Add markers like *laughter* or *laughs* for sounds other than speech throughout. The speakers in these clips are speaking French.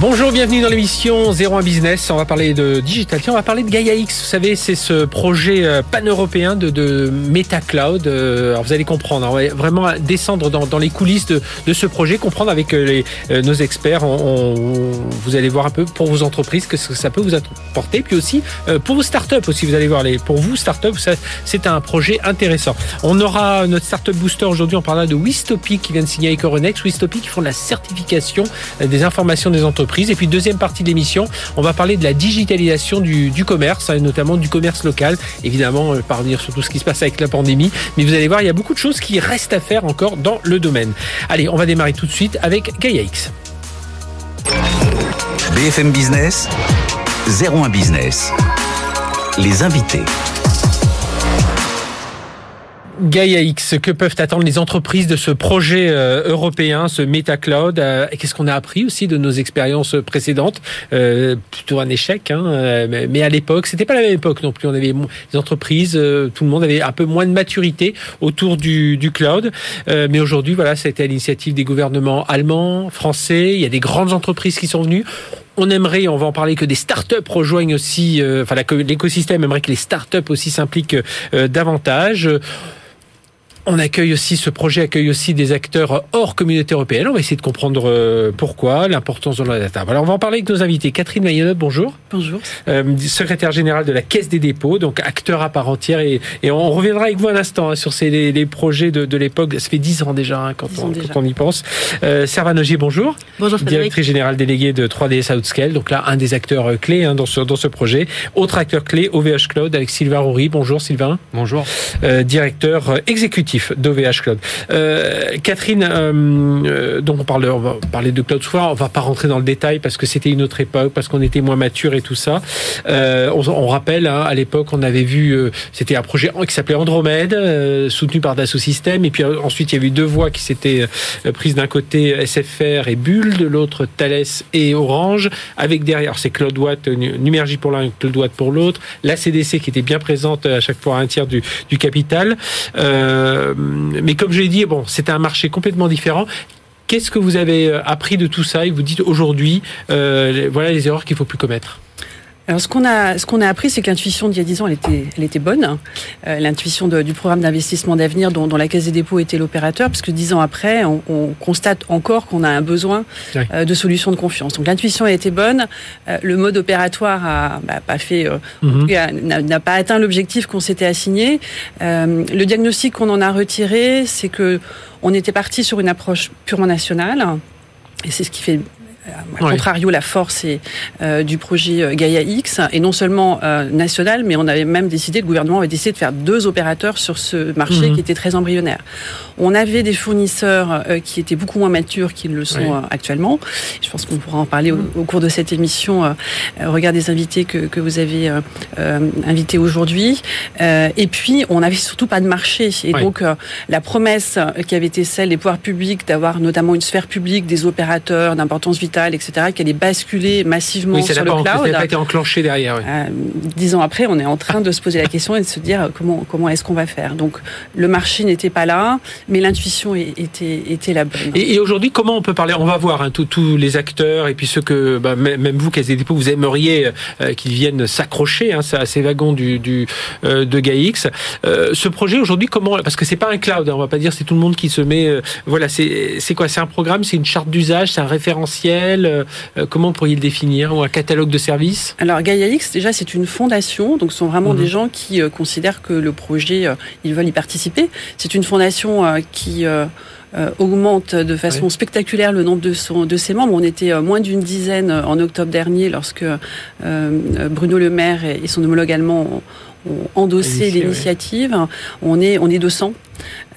Bonjour, bienvenue dans l'émission 01 Business. On va parler de digital. On va parler de Gaia X. Vous savez, c'est ce projet euh, pan-européen de, de Meta Cloud. Euh, alors, vous allez comprendre. On va vraiment descendre dans, dans les coulisses de, de, ce projet, comprendre avec euh, les, nos experts. On, on, vous allez voir un peu pour vos entreprises que ça peut vous apporter. Puis aussi pour vos startups aussi. Vous allez voir les pour vous startups, c'est un projet intéressant. On aura notre startup booster aujourd'hui. On parlera de Wistopi qui vient de signer avec Euronext. Qui font la certification des informations des entreprises et puis deuxième partie de l'émission, on va parler de la digitalisation du, commerce, hein, notamment du commerce local. Évidemment, euh, parvenir sur tout ce qui se passe avec la pandémie. Mais vous allez voir, il y a beaucoup de choses qui restent à faire encore dans le domaine. Allez, on va démarrer tout de suite avec Gaia X. BFM Business, 01 Business. Les invités. Gaia X, que peuvent attendre les entreprises de ce projet euh, européen, ce MetaCloud euh, Qu'est-ce qu'on a appris aussi de nos expériences précédentes? Euh, Plutôt un échec, hein, mais, mais, à l'époque, c'était pas la même époque non plus. On avait des entreprises, euh, tout le monde avait un peu moins de maturité autour du, cloud. Euh, mais aujourd'hui, voilà, ça à l'initiative des gouvernements allemands, français. Il y a des grandes entreprises qui sont venues on aimerait, on va en parler, que des startups rejoignent aussi, euh, enfin l'écosystème aimerait que les startups aussi s'impliquent euh, davantage. On accueille aussi, ce projet accueille aussi des acteurs hors communauté européenne. On va essayer de comprendre euh, pourquoi, l'importance de la data. Alors, on va en parler avec nos invités. Catherine Mayonot, bonjour. Bonjour. Euh, secrétaire générale de la Caisse des dépôts, donc acteur à part entière. Et, et on reviendra avec vous un instant hein, sur ces, les, les, projets de, de l'époque. Ça fait dix ans déjà, hein, quand, on, déjà. quand, on, y pense. Euh, Servanogier, bonjour. Bonjour, Frédéric. Directrice générale déléguée de 3DS Outscale. Donc là, un des acteurs clés hein, dans, ce, dans ce projet. Autre acteur clé, OVH Cloud, avec Sylvain Roury. Bonjour, Sylvain. Bonjour. Euh, directeur exécutif d'OVH Cloud. Euh, Catherine, euh, donc on, parle, on va parler de cloud soir, on va pas rentrer dans le détail parce que c'était une autre époque, parce qu'on était moins mature et tout ça. Euh, on, on, rappelle, hein, à l'époque, on avait vu, euh, c'était un projet qui s'appelait Andromède, euh, soutenu par Dassault Systèmes, et puis ensuite il y a eu deux voix qui s'étaient prises d'un côté SFR et Bull, de l'autre Thales et Orange, avec derrière c'est CloudWatt, Numergy pour l'un, CloudWatt pour l'autre, la CDC qui était bien présente à chaque fois à un tiers du, du capital. Euh, mais comme je l'ai dit, bon, c'était un marché complètement différent. Qu'est-ce que vous avez appris de tout ça et vous dites aujourd'hui, euh, voilà les erreurs qu'il faut plus commettre? Alors, ce qu'on a, ce qu'on a appris, c'est que l'intuition d'il y a 10 ans, elle était, elle était bonne. Euh, l'intuition du programme d'investissement d'avenir dont, dont, la Caisse des dépôts était l'opérateur, parce que 10 ans après, on, on constate encore qu'on a un besoin oui. euh, de solutions de confiance. Donc, l'intuition a été bonne. Euh, le mode opératoire a bah, pas fait, mm -hmm. n'a pas atteint l'objectif qu'on s'était assigné. Euh, le diagnostic qu'on en a retiré, c'est que on était parti sur une approche purement nationale. Et c'est ce qui fait à contrario la force est, euh, du projet Gaia X et non seulement euh, national mais on avait même décidé le gouvernement avait décidé de faire deux opérateurs sur ce marché mmh. qui était très embryonnaire on avait des fournisseurs euh, qui étaient beaucoup moins matures qu'ils le sont oui. actuellement je pense qu'on pourra en parler au, au, cours de cette émission euh, regard des invités que, que vous avez euh, invités aujourd'hui et puis on n'avait surtout pas de marché et oui. donc la promesse qui avait été celle des pouvoirs publics d'avoir notamment une sphère publique des opérateurs d'importance vitale, etc., qui allait basculer massivement oui, sur le cloud. Ça n'a pas été enclenché derrière. Oui. Euh, dix ans après, on est en train de se poser la question et de se dire comment, comment est-ce qu'on va faire? Donc, le marché n'était pas là, mais l'intuition était, était la bonne. Et, et aujourd'hui, comment on peut parler? On va voir hein, tous les acteurs et puis ceux que, bah, même vous, Caisse des dépôts, vous aimeriez euh, qu'ils viennent s'accrocher hein, à ces wagons du, du euh, de GAIX. Euh, ce projet aujourd'hui, comment Parce que c'est pas un cloud, hein, on va pas dire c'est tout le monde qui se met. Euh, voilà, c'est quoi? C'est un programme, c'est une charte d'usage, c'est un référentiel? Euh, comment pourriez le définir Ou un catalogue de services Alors Gaia X, déjà, c'est une fondation, donc ce sont vraiment mmh. des gens qui euh, considèrent que le projet, euh, ils veulent y participer. C'est une fondation qui augmente de façon spectaculaire le nombre de, son, de ses membres. On était moins d'une dizaine en octobre dernier lorsque Bruno Le Maire et, son homologue allemand ont, endossé l'initiative. On est on est 200.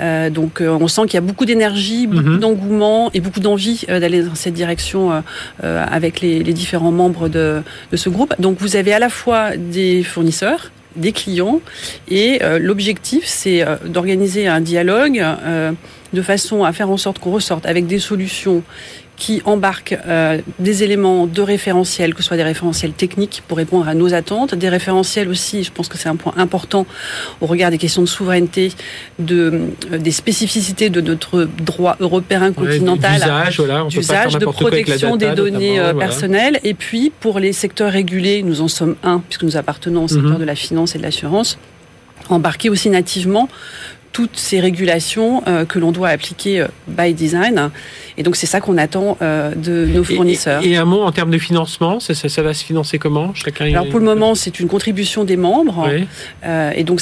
Euh, donc euh, on sent qu'il y a beaucoup d'énergie, beaucoup mhm. d'engouement et beaucoup d'envie euh, d'aller dans cette direction avec les, différents membres de, de, ce groupe. Donc vous avez à la fois des fournisseurs, des clients et l'objectif c'est d'organiser un dialogue de façon à faire en sorte qu'on ressorte avec des solutions qui embarque euh, des éléments de référentiel, que ce soit des référentiels techniques pour répondre à nos attentes, des référentiels aussi, je pense que c'est un point important au regard des questions de souveraineté, de, euh, des spécificités de notre droit européen continental, d'usage, de protection des données euh, personnelles, et puis pour les secteurs régulés, nous en sommes un, puisque nous appartenons au secteur mhm. de la finance et de l'assurance, embarquer aussi nativement toutes ces régulations euh, que l'on doit appliquer euh, by design. Et donc c'est ça qu'on attend euh, de nos fournisseurs. Et, un mot en termes de financement, ça, ça, va se financer comment? Chacun Alors pour le moment, c'est une contribution des membres. et donc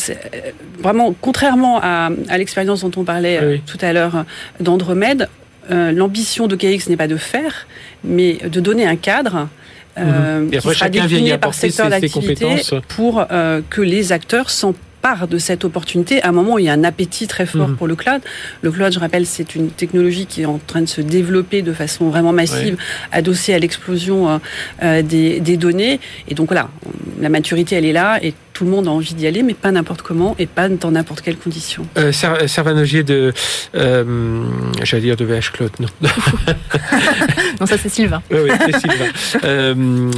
vraiment, contrairement à, à l'expérience dont on parlait tout à l'heure d'Andromède, l'ambition de KX n'est pas de faire, mais de donner un cadre. Euh, qui sera défini par secteur d'activité pour que les acteurs s'en part de cette opportunité à un moment où il y a un appétit très fort mhm. pour le cloud. Le cloud, je rappelle, c'est une technologie qui est en train de se développer de façon vraiment massive, adossée à l'explosion euh, euh, des, des, données. Et donc voilà, la maturité, elle est là et tout le monde a envie d'y aller, mais pas n'importe comment et pas dans n'importe quelles conditions. Euh, Servanogier de, euh, j'allais dire de VH Cloud, non. *laughs* non, ça c'est Sylvain. oui, oui c'est Sylvain. *laughs* Euh,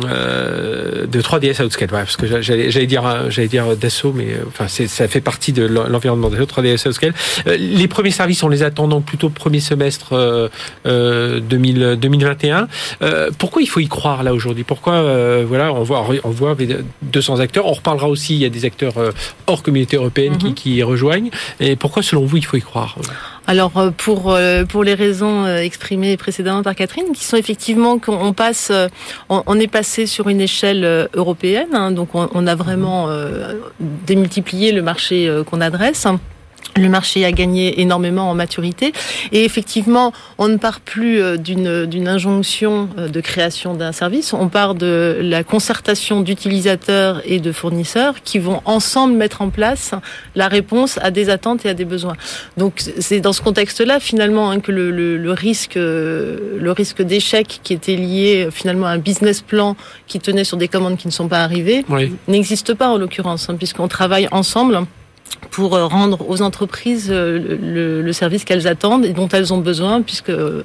euh, de 3DS Outscale, ouais, parce que j'allais, dire, j'allais dire Dassault, mais euh, enfin, ça fait partie de l'environnement Dassault, 3DS Outscale. les premiers services, on les attend donc plutôt premier semestre 2000, 2021. pourquoi il faut y croire là aujourd'hui? Pourquoi, voilà, on voit, on voit 200 acteurs? On reparlera aussi il y a des acteurs euh, hors communauté européenne qui, mhm. qui y rejoignent. Et pourquoi, selon vous, il faut y croire alors euh, pour euh, pour les raisons exprimées précédemment par Catherine, qui sont effectivement qu'on passe, on, est passé sur une échelle européenne, hein, donc on, on, a vraiment démultiplié le marché qu'on adresse le marché a gagné énormément en maturité. Et effectivement, on ne part plus euh, d'une d'une injonction euh, de création d'un service, on part de la concertation d'utilisateurs et de fournisseurs qui vont ensemble mettre en place la réponse à des attentes et à des besoins. Donc c'est dans ce contexte-là finalement hein, que le, le, le, risque euh, le risque d'échec qui était lié finalement à un business plan qui tenait sur des commandes qui ne sont pas arrivées n'existe pas en l'occurrence hein, puisqu'on travaille ensemble pour euh, rendre aux entreprises euh, le, le, service qu'elles attendent et dont elles ont besoin, puisque euh,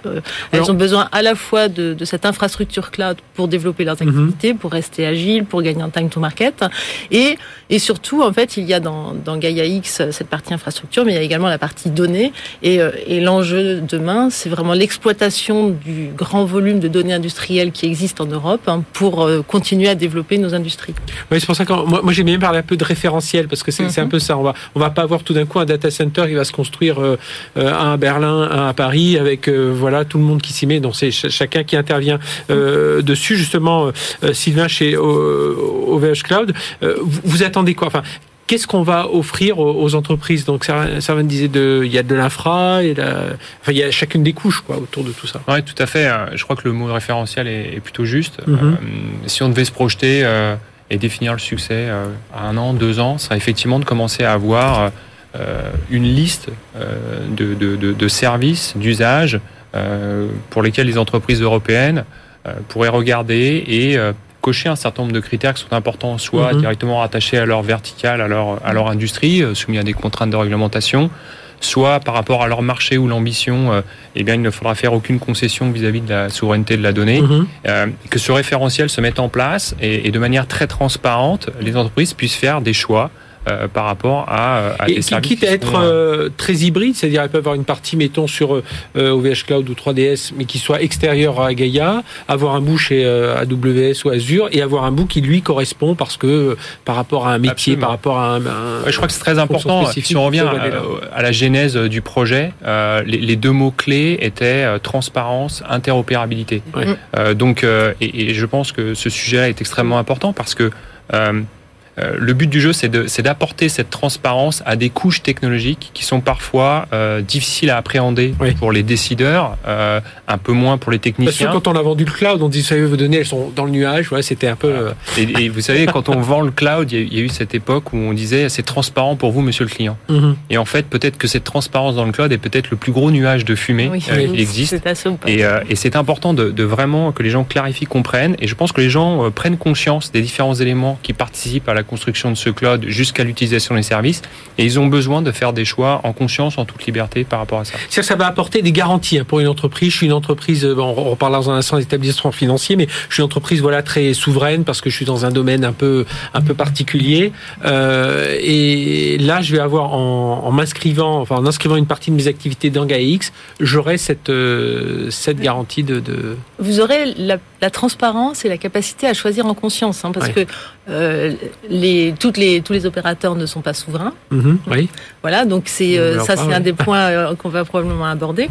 elles ont besoin à la fois de, de, cette infrastructure cloud pour développer leurs mhm. activités, pour rester agiles, pour gagner un time to market, et, et surtout, en fait, il y a dans, dans Gaia X cette partie infrastructure, mais il y a également la partie données, et, et l'enjeu demain, c'est vraiment l'exploitation du grand volume de données industrielles qui existent en Europe hein, pour continuer à développer nos industries. Oui, c'est pour ça que moi, moi j'ai même parlé un peu de référentiel, parce que c'est un mhm. peu ça. On va, on va pas avoir tout d'un coup un data center qui va se construire euh, euh, un à Berlin, un à Paris, avec euh, voilà tout le monde qui s'y met. Donc c'est chacun qui intervient dessus. Justement, Sylvain chez OVH Cloud, vous, attendez quoi? Enfin, qu'est-ce qu'on va offrir aux, entreprises? Donc, ça me disait de, il y a de l'infra, et enfin, il y a chacune des couches quoi autour de tout ça. Oui, tout à fait. Je crois que le mot référentiel est, plutôt juste. Mm-hmm. si on devait se projeter et définir le succès euh, à un an, deux ans, sera effectivement de commencer à avoir euh, une liste euh, de, de, de, de services, d'usages pour lesquels les entreprises européennes pourraient regarder et cocher un certain nombre de critères qui sont importants, soit mhm. directement rattachés à leur verticale, à leur, à leur industrie, soumis à des contraintes de réglementation, soit par rapport à leur marché ou l'ambition, euh, eh bien, il ne faudra faire aucune concession vis-à-vis de la souveraineté de la donnée, mhm. euh, que ce référentiel se mette en place et, et, de manière très transparente, les entreprises puissent faire des choix euh, par rapport à, à des services. Quitte à être euh, très hybride, c'est-à-dire elle peut avoir une partie, mettons, sur euh, OVH Cloud ou 3DS, mais qui soit extérieure à Gaia, avoir un bout chez AWS ou Azure, et avoir un bout qui lui correspond parce que par rapport à un métier, par rapport à un. je crois que c'est très important. Si on revient à, la genèse du projet, les, deux mots clés étaient transparence, interopérabilité. donc, et, et, je pense que ce sujet-là est extrêmement important parce que Euh, le but du jeu, c'est d'apporter cette transparence à des couches technologiques qui sont parfois euh, difficiles à appréhender pour les décideurs, euh, un peu moins pour les techniciens. Parce que quand on a vendu le cloud, on dit, savez, vos données, elles sont dans le nuage. Ouais, c'était un peu. Et, vous savez, quand on vend le cloud, il y, a eu cette époque où on disait, c'est transparent pour vous, monsieur le client. Mhm. Et en fait, peut-être que cette transparence dans le cloud est peut-être le plus gros nuage de fumée qui existe. Et, et c'est important de, de, vraiment que les gens clarifient, comprennent. Et je pense que les gens prennent conscience des différents éléments qui participent à la construction de ce cloud jusqu'à l'utilisation des services. Et ils ont besoin de faire des choix en conscience, en toute liberté par rapport à ça. cest ça va apporter des garanties hein, pour une entreprise. Je suis une entreprise, euh, on reparlera dans un instant d'établissement financier, mais je suis une entreprise voilà très souveraine parce que je suis dans un domaine un peu un peu particulier. Euh, et là, je vais avoir en, m'inscrivant, enfin en inscrivant une partie de mes activités dans GAIX, j'aurai cette euh, cette garantie de, de... Vous aurez la, la, transparence et la capacité à choisir en conscience, hein, parce que euh, les, toutes les, tous les opérateurs ne sont pas souverains. Mhm, oui. Voilà, donc c'est euh, ça, c'est un des points euh, qu'on va probablement aborder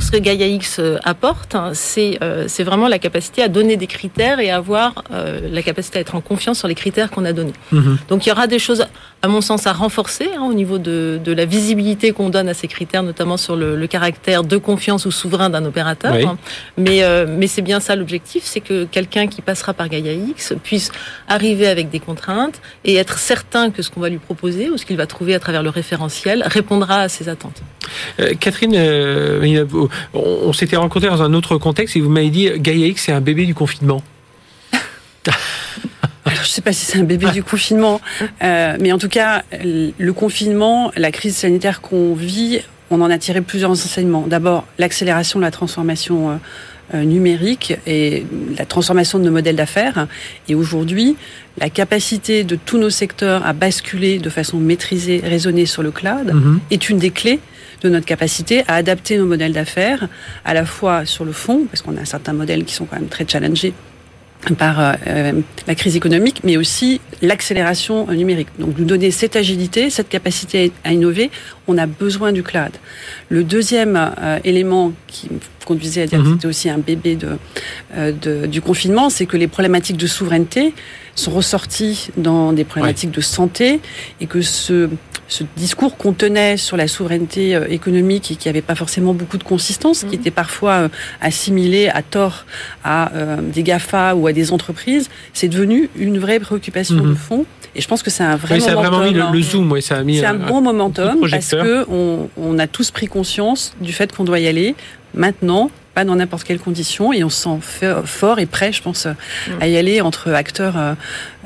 ce que Gaia X apporte, hein, c'est euh, vraiment la capacité à donner des critères et avoir euh, la capacité à être en confiance sur les critères qu'on a donnés. Mhm. Donc il y aura des choses, à mon sens, à renforcer hein, au niveau de, de la visibilité qu'on donne à ces critères, notamment sur le, le caractère de confiance ou souverain d'un opérateur. Hein. Mais, mais c'est bien ça l'objectif, c'est que quelqu'un qui passera par Gaia X puisse arriver avec des contraintes et être certain que ce qu'on va lui proposer ou ce qu'il va trouver à travers le référentiel répondra à ses attentes. Catherine, on, s'était rencontrés dans un autre contexte et vous m'avez dit Gaia X c'est un bébé du confinement. *laughs* je ne sais pas si c'est un bébé du confinement, euh, mais en tout cas, le confinement, la crise sanitaire qu'on vit, on en a tiré plusieurs enseignements. D'abord, l'accélération de la transformation euh, euh, numérique et la transformation de nos modèles d'affaires. Et aujourd'hui, la capacité de tous nos secteurs à basculer de façon maîtrisée, raisonnée sur le cloud mhm. est une des clés de notre capacité à adapter nos modèles d'affaires, à la fois sur le fond, parce qu'on a certains modèles qui sont quand même très challengés par euh, euh, la crise économique, mais aussi l'accélération numérique. Donc nous donner cette agilité, cette capacité à innover, on a besoin du cloud. Le deuxième euh, élément qui conduisait à dire que mhm. c'était aussi un bébé de, de du confinement, c'est que les problématiques de souveraineté sont ressorties dans des problématiques de santé et que ce ce discours qu'on tenait sur la souveraineté euh, économique et qui n'avait pas forcément beaucoup de consistance, qui mhm. était parfois euh, assimilé à tort à euh, des GAFA ou à des entreprises, c'est devenu une vraie préoccupation mhm. de fond. Et je pense que c'est un vrai oui, momentum. Ça a vraiment mis le, zoom, oui, ça a mis C'est un, bon momentum parce que on, on a tous pris conscience du fait qu'on doit y aller maintenant pas dans n'importe quelles conditions et on se sent fort et prêt, je pense, mm. à y aller entre acteurs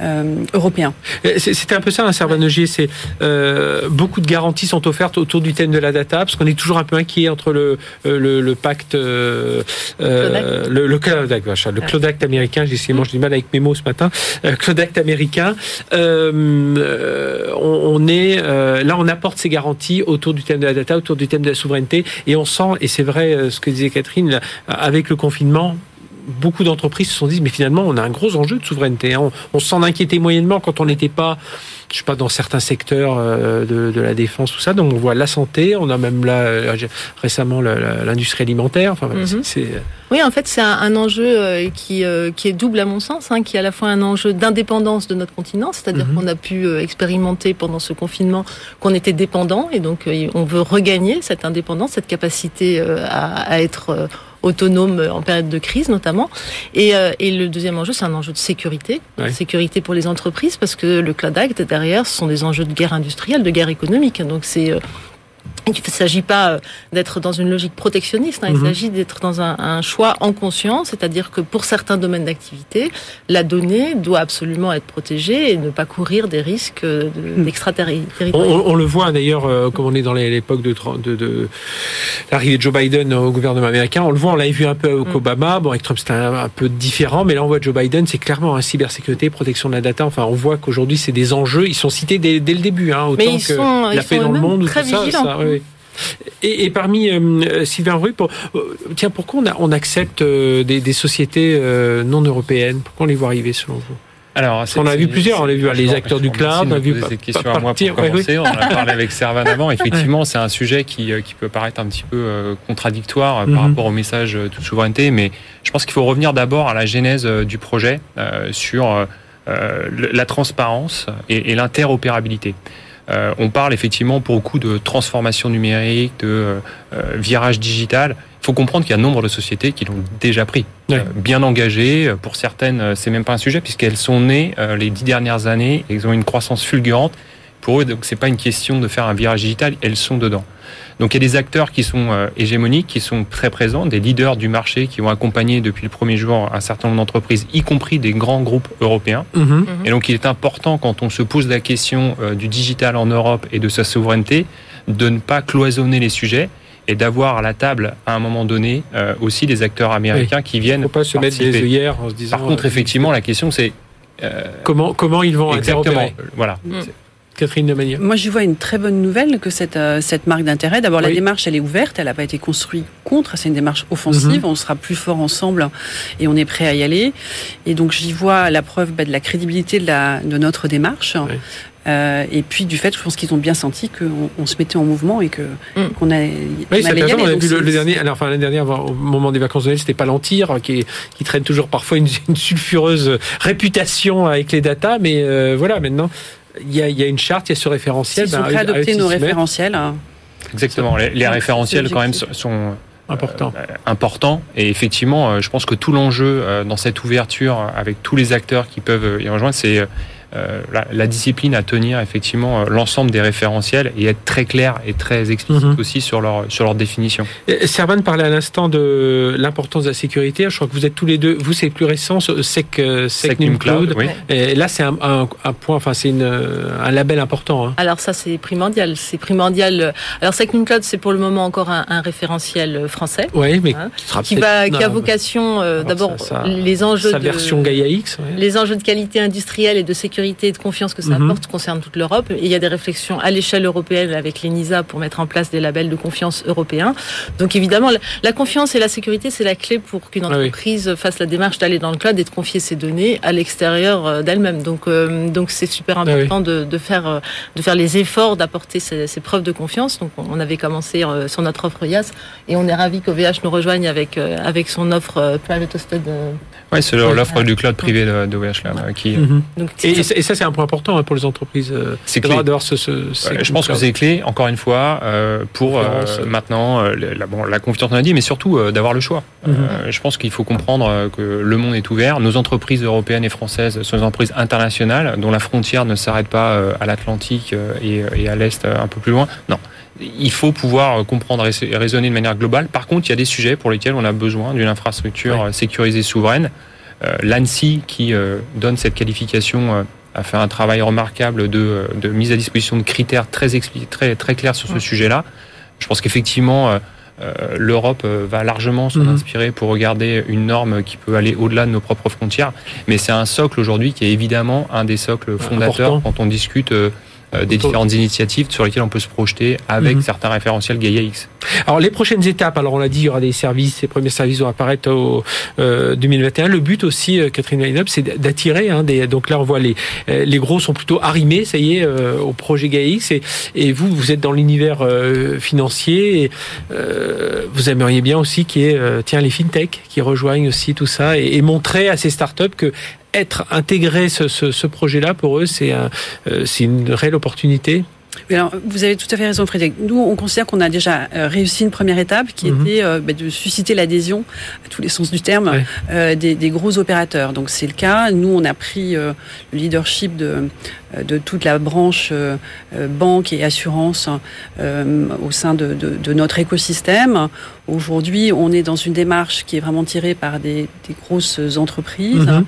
euh, euh, européens. C'était un peu ça, un Servanogier, c'est euh, beaucoup de garanties sont offertes autour du thème de la data, parce qu'on est toujours un peu inquiet entre le, le, le pacte, le, le Cloud Act, le Cloud Act américain, j'ai essayé, du mal avec mes mots ce matin, Cloud Act américain, on, on, est, là on apporte ces garanties autour du thème de la data, autour du thème de la souveraineté, et on sent, et c'est vrai ce que disait Catherine, avec le confinement, beaucoup d'entreprises se sont dit mais finalement on a un gros enjeu de souveraineté. Hein. On, s'en inquiétait moyennement quand on n'était pas je sais pas dans certains secteurs euh, de, la défense tout ça. Donc on voit la santé, on a même là euh, récemment l'industrie alimentaire. Enfin, mhm. c'est oui, en fait, c'est un, enjeu euh, qui, qui est double à mon sens, hein, qui est à la fois un enjeu d'indépendance de notre continent, c'est-à-dire mhm. qu'on a pu expérimenter pendant ce confinement qu'on était dépendant, et donc on veut regagner cette indépendance, cette capacité à, à être autonome en période de crise notamment. Et, euh, et le deuxième enjeu, c'est un enjeu de sécurité, sécurité pour les entreprises, parce que le Cloud Act derrière, ce sont des enjeux de guerre industrielle, de guerre économique. Donc c'est euh, il ne s'agit pas euh, d'être dans une logique protectionniste, hein. il mhm. s'agit d'être dans un, choix en conscience, c'est-à-dire que pour certains domaines d'activité, la donnée doit absolument être protégée et ne pas courir des risques mhm. d'extraterritorialité. On, le voit d'ailleurs, euh, comme on est dans l'époque de, de, l'arrivée de Joe Biden au gouvernement américain, on le voit, on l'avait vu un peu avec mhm. Obama, bon avec Trump c'était un, peu différent, mais là on voit Joe Biden, c'est clairement un cybersécurité, protection de la data, enfin on voit qu'aujourd'hui c'est des enjeux, ils sont cités dès, le début, hein, autant que la paix dans le monde, ou tout ça, ça et, parmi euh, Sylvain Rue, euh, tiens, pourquoi on, accepte euh, des, sociétés non européennes? Pourquoi on les voit arriver selon vous? Alors, on a vu plusieurs, on a vu les acteurs du cloud, on a vu des questions à moi pour commencer. On a parlé avec Servan avant. *laughs* Effectivement, c'est un sujet qui, qui peut paraître un petit peu contradictoire par mhm. rapport au message de souveraineté, mais je pense qu'il faut revenir d'abord à la genèse du projet sur la transparence et, et l'interopérabilité. Euh, on parle effectivement beaucoup de transformation numérique, de virage digital. Il faut comprendre qu'il y a un nombre de sociétés qui l'ont déjà pris, bien engagées. Pour certaines, c'est même pas un sujet puisqu'elles sont nées les dix dernières années. Elles ont une croissance fulgurante. Pour eux, donc c'est pas une question de faire un virage digital. Elles sont dedans. Donc il y a des acteurs qui sont euh, hégémoniques, qui sont très présents, des leaders du marché qui ont accompagné depuis le premier jour un certain nombre d'entreprises, y compris des grands groupes européens. Mhm. Mhm. Et donc il est important quand on se pose la question euh, du digital en Europe et de sa souveraineté, de ne pas cloisonner les sujets et d'avoir à la table à un moment donné euh, aussi des acteurs américains qui viennent. Il ne faut pas se mettre des œillères en se disant. Par contre, effectivement, la question c'est comment comment ils vont exactement. Voilà. Mm. Catherine. Moi, je vois une très bonne nouvelle que cette, euh, cette marque d'intérêt. D'abord, la démarche, elle est ouverte, elle n'a pas été construite contre, c'est une démarche offensive, mhm. on sera plus fort ensemble et on est prêt à y aller. Et donc, j'y vois la preuve bah, de la crédibilité de, la, de notre démarche. Euh, et puis du fait, je pense qu'ils ont bien senti qu'on on se mettait en mouvement et que mm. qu'on a. Oui, c'est. On a vu le, dernier, alors, enfin l'année dernière, au moment des vacances de Noël, c'était Palantir qui, qui traîne toujours parfois une, sulfureuse réputation avec les datas, mais euh, voilà, maintenant il y, a, il y, a, une charte, il y a ce référentiel. Ils sont ben, prêts à adopter nos référentiels. Hein. Exactement. Les, les référentiels, quand même, sont importants. Euh, importants. Et effectivement, euh, je pense que tout l'enjeu euh, dans cette ouverture, avec tous les acteurs qui peuvent y rejoindre, c'est euh, la, discipline à tenir effectivement euh, l'ensemble des référentiels et être très clair et très explicite mhm. aussi sur leur sur leur définition. Servan parlait à l'instant de l'importance de la sécurité. Je crois que vous êtes tous les deux, vous c'est plus récent, Sec, euh, Secnum Cloud. Et là c'est un, point, enfin c'est un label important. Hein. Alors ça c'est primordial, c'est primordial. Alors Secnum Cloud c'est pour le moment encore un, référentiel français. Oui, mais hein, qui, va, qui a vocation d'abord les enjeux sa version Gaia X, les enjeux de qualité industrielle et de sécurité et de confiance que ça mhm. apporte concerne toute l'Europe. Et il y a des réflexions à l'échelle européenne avec l'ENISA pour mettre en place des labels de confiance européens. Donc évidemment, la confiance et la sécurité, c'est la clé pour qu'une ah entreprise fasse la démarche d'aller dans le cloud et de confier ses données à l'extérieur euh, d'elle-même. Donc euh, donc c'est super ah important de, de, faire euh, de faire les efforts d'apporter ces, ces, preuves de confiance. Donc on avait commencé sur notre offre IAS et on est ravi qu'OVH nous rejoigne avec avec son offre private hosted. Oui, c'est l'offre du cloud privé d'OVH là, qui. Mhm. Donc, et ça, c'est un point important hein, pour les entreprises. Euh, c'est clé. Ce, ce, je pense que c'est clé, encore une fois, euh, pour euh, maintenant la, bon, la confiance, on a dit, mais surtout d'avoir le choix. Mhm. je pense qu'il faut comprendre que le monde est ouvert. Nos entreprises européennes et françaises sont des entreprises internationales dont la frontière ne s'arrête pas à l'Atlantique et, et à l'Est un peu plus loin. Non il faut pouvoir comprendre et raisonner de manière globale. Par contre, il y a des sujets pour lesquels on a besoin d'une infrastructure sécurisée souveraine. L'ANSI, qui donne cette qualification a fait un travail remarquable de, de mise à disposition de critères très, très, très clairs sur ce sujet-là. Je pense qu'effectivement, euh, euh, l'Europe euh, va largement s'en mhm. inspirer pour regarder une norme qui peut aller au-delà de nos propres frontières. Mais c'est un socle aujourd'hui qui est évidemment un des socles fondateurs quand on discute euh, des différentes initiatives sur lesquelles on peut se projeter avec mhm. certains référentiels Gaia X. Alors les prochaines étapes, alors on l'a dit, il y aura des services, les premiers services vont apparaître au 2021. Euh, Le but aussi, euh, Catherine Weinop, c'est d'attirer. Hein, des, donc là, on voit les les gros sont plutôt arrimés, ça y est, au projet Gaia X. Et, et vous, vous êtes dans l'univers financier. Et, vous aimeriez bien aussi qu'il y ait, tiens, les fintech qui rejoignent aussi tout ça et, et montrer à ces startups que être intégré ce, ce, projet-là pour eux, c'est un, euh, une réelle opportunité alors, vous avez tout à fait raison, Frédéric. Nous, on considère qu'on a déjà euh, réussi une première étape qui mhm. était euh, bah, de susciter l'adhésion, à tous les sens du terme, des, des, gros opérateurs. Donc, c'est le cas. Nous, on a pris le leadership de, de toute la branche banque et assurance au sein de, de, de notre écosystème. Aujourd'hui, on est dans une démarche qui est vraiment tirée par des, des grosses entreprises. Mhm.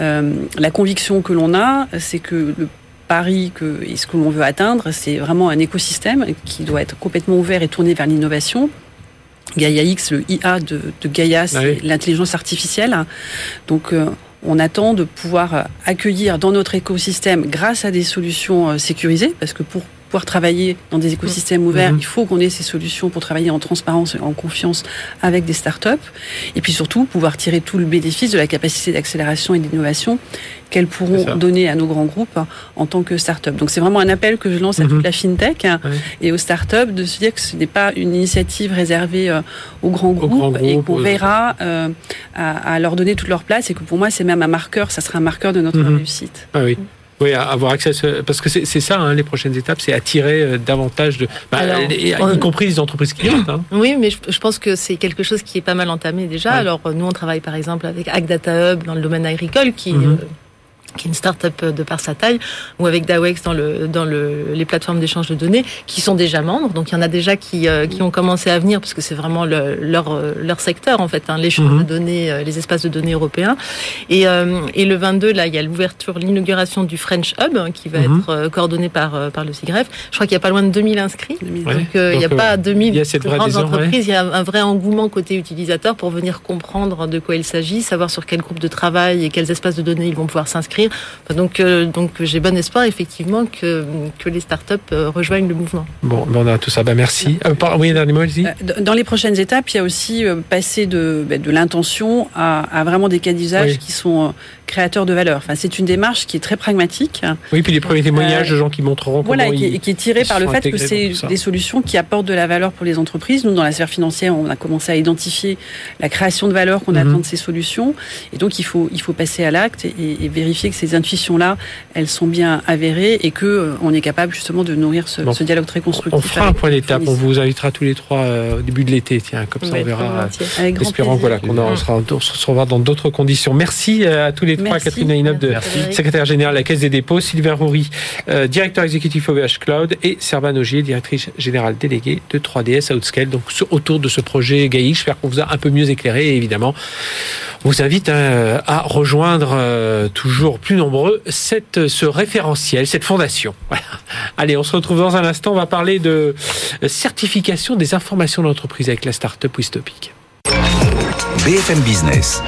Euh, la conviction que l'on a, c'est que le pari que, et ce que l'on veut atteindre, c'est vraiment un écosystème qui doit être complètement ouvert et tourné vers l'innovation. Gaia X, le IA de, de Gaia, c'est l'intelligence artificielle. Donc, euh, on attend de pouvoir accueillir dans notre écosystème, grâce à des solutions euh, sécurisées, parce que pour pouvoir travailler dans des écosystèmes ouverts, il faut qu'on ait ces solutions pour travailler en transparence et en confiance avec des startups. Et puis surtout, pouvoir tirer tout le bénéfice de la capacité d'accélération et d'innovation qu'elles pourront donner à nos grands groupes en tant que start-up. Donc c'est vraiment un appel que je lance à toute mhm. la fintech et aux start-up de se dire que ce n'est pas une initiative réservée euh, aux grands groupes et qu'on verra euh, à, leur donner toute leur place et que pour moi c'est même un marqueur, ça sera un marqueur de notre mhm. réussite. Ah oui. Oui, avoir accès à ce... Parce que c'est ça, hein, les prochaines étapes, c'est attirer euh, davantage de... Bah, y compris les entreprises clientes. Hein. Oui, mais je, pense que c'est quelque chose qui est pas mal entamé déjà. Alors, nous, on travaille par exemple avec Agdata Hub dans le domaine agricole qui... Mhm qui est une start-up de par sa taille, ou avec Dawex dans, le, dans le, les plateformes d'échange de données, qui sont déjà membres. Donc il y en a déjà qui, euh, qui ont commencé à venir, parce que c'est vraiment le, leur, euh, leur secteur, en fait, hein, l'échange mhm. de données, euh, les espaces de données européens. Et, et le 22, là, il y a l'ouverture, l'inauguration du French Hub, hein, qui va mhm. être coordonné par, par le CIGREF. Je crois qu'il n'y a pas loin de 2000 inscrits. donc il n'y a pas 2000 il y a grandes entreprises, il y a un vrai engouement côté utilisateur pour venir comprendre de quoi il s'agit, savoir sur quel groupe de travail et quels espaces de données ils vont pouvoir s'inscrire donc, euh, donc j'ai bon espoir effectivement que, que les startups euh, rejoignent le mouvement. Bon, ben, on a tout ça. Ben, merci. Euh, oui, dernier mot, Dans les prochaines étapes, il y a aussi passer de, ben, de l'intention à, à, vraiment des cas d'usage qui sont créateur de valeur. Enfin, c'est une démarche qui est très pragmatique. Oui, puis les premiers témoignages de gens qui montreront voilà, comment qui, qui est tiré par le fait que c'est des solutions qui apportent de la valeur pour les entreprises. Nous, dans la sphère financière, on a commencé à identifier la création de valeur qu'on mhm. attend de ces solutions. Et donc, il faut, il faut passer à l'acte et, vérifier que ces intuitions-là, elles sont bien avérées et que euh, on est capable justement de nourrir ce, ce dialogue très constructif. On fera un point d'étape. On vous invitera tous les trois euh, au début de l'été. Tiens, comme ça, on verra. Espérons voilà, qu'on sera, se retrouvera dans d'autres conditions. Merci euh, à tous les Catherine Ainob, de secrétaire générale de la Caisse des dépôts, Sylvain Roury, euh, directeur exécutif OVH Cloud, et Servan Ogier, directrice générale déléguée de 3DS Outscale. Donc autour de ce projet GAI, j'espère qu'on vous a un peu mieux éclairé. Et évidemment, on vous invite hein, à rejoindre euh, toujours plus nombreux cette, ce référentiel, cette fondation. *laughs* Allez, on se retrouve dans un instant. On va parler de certification des informations d'entreprise avec la start-up Wistopic. BFM Business.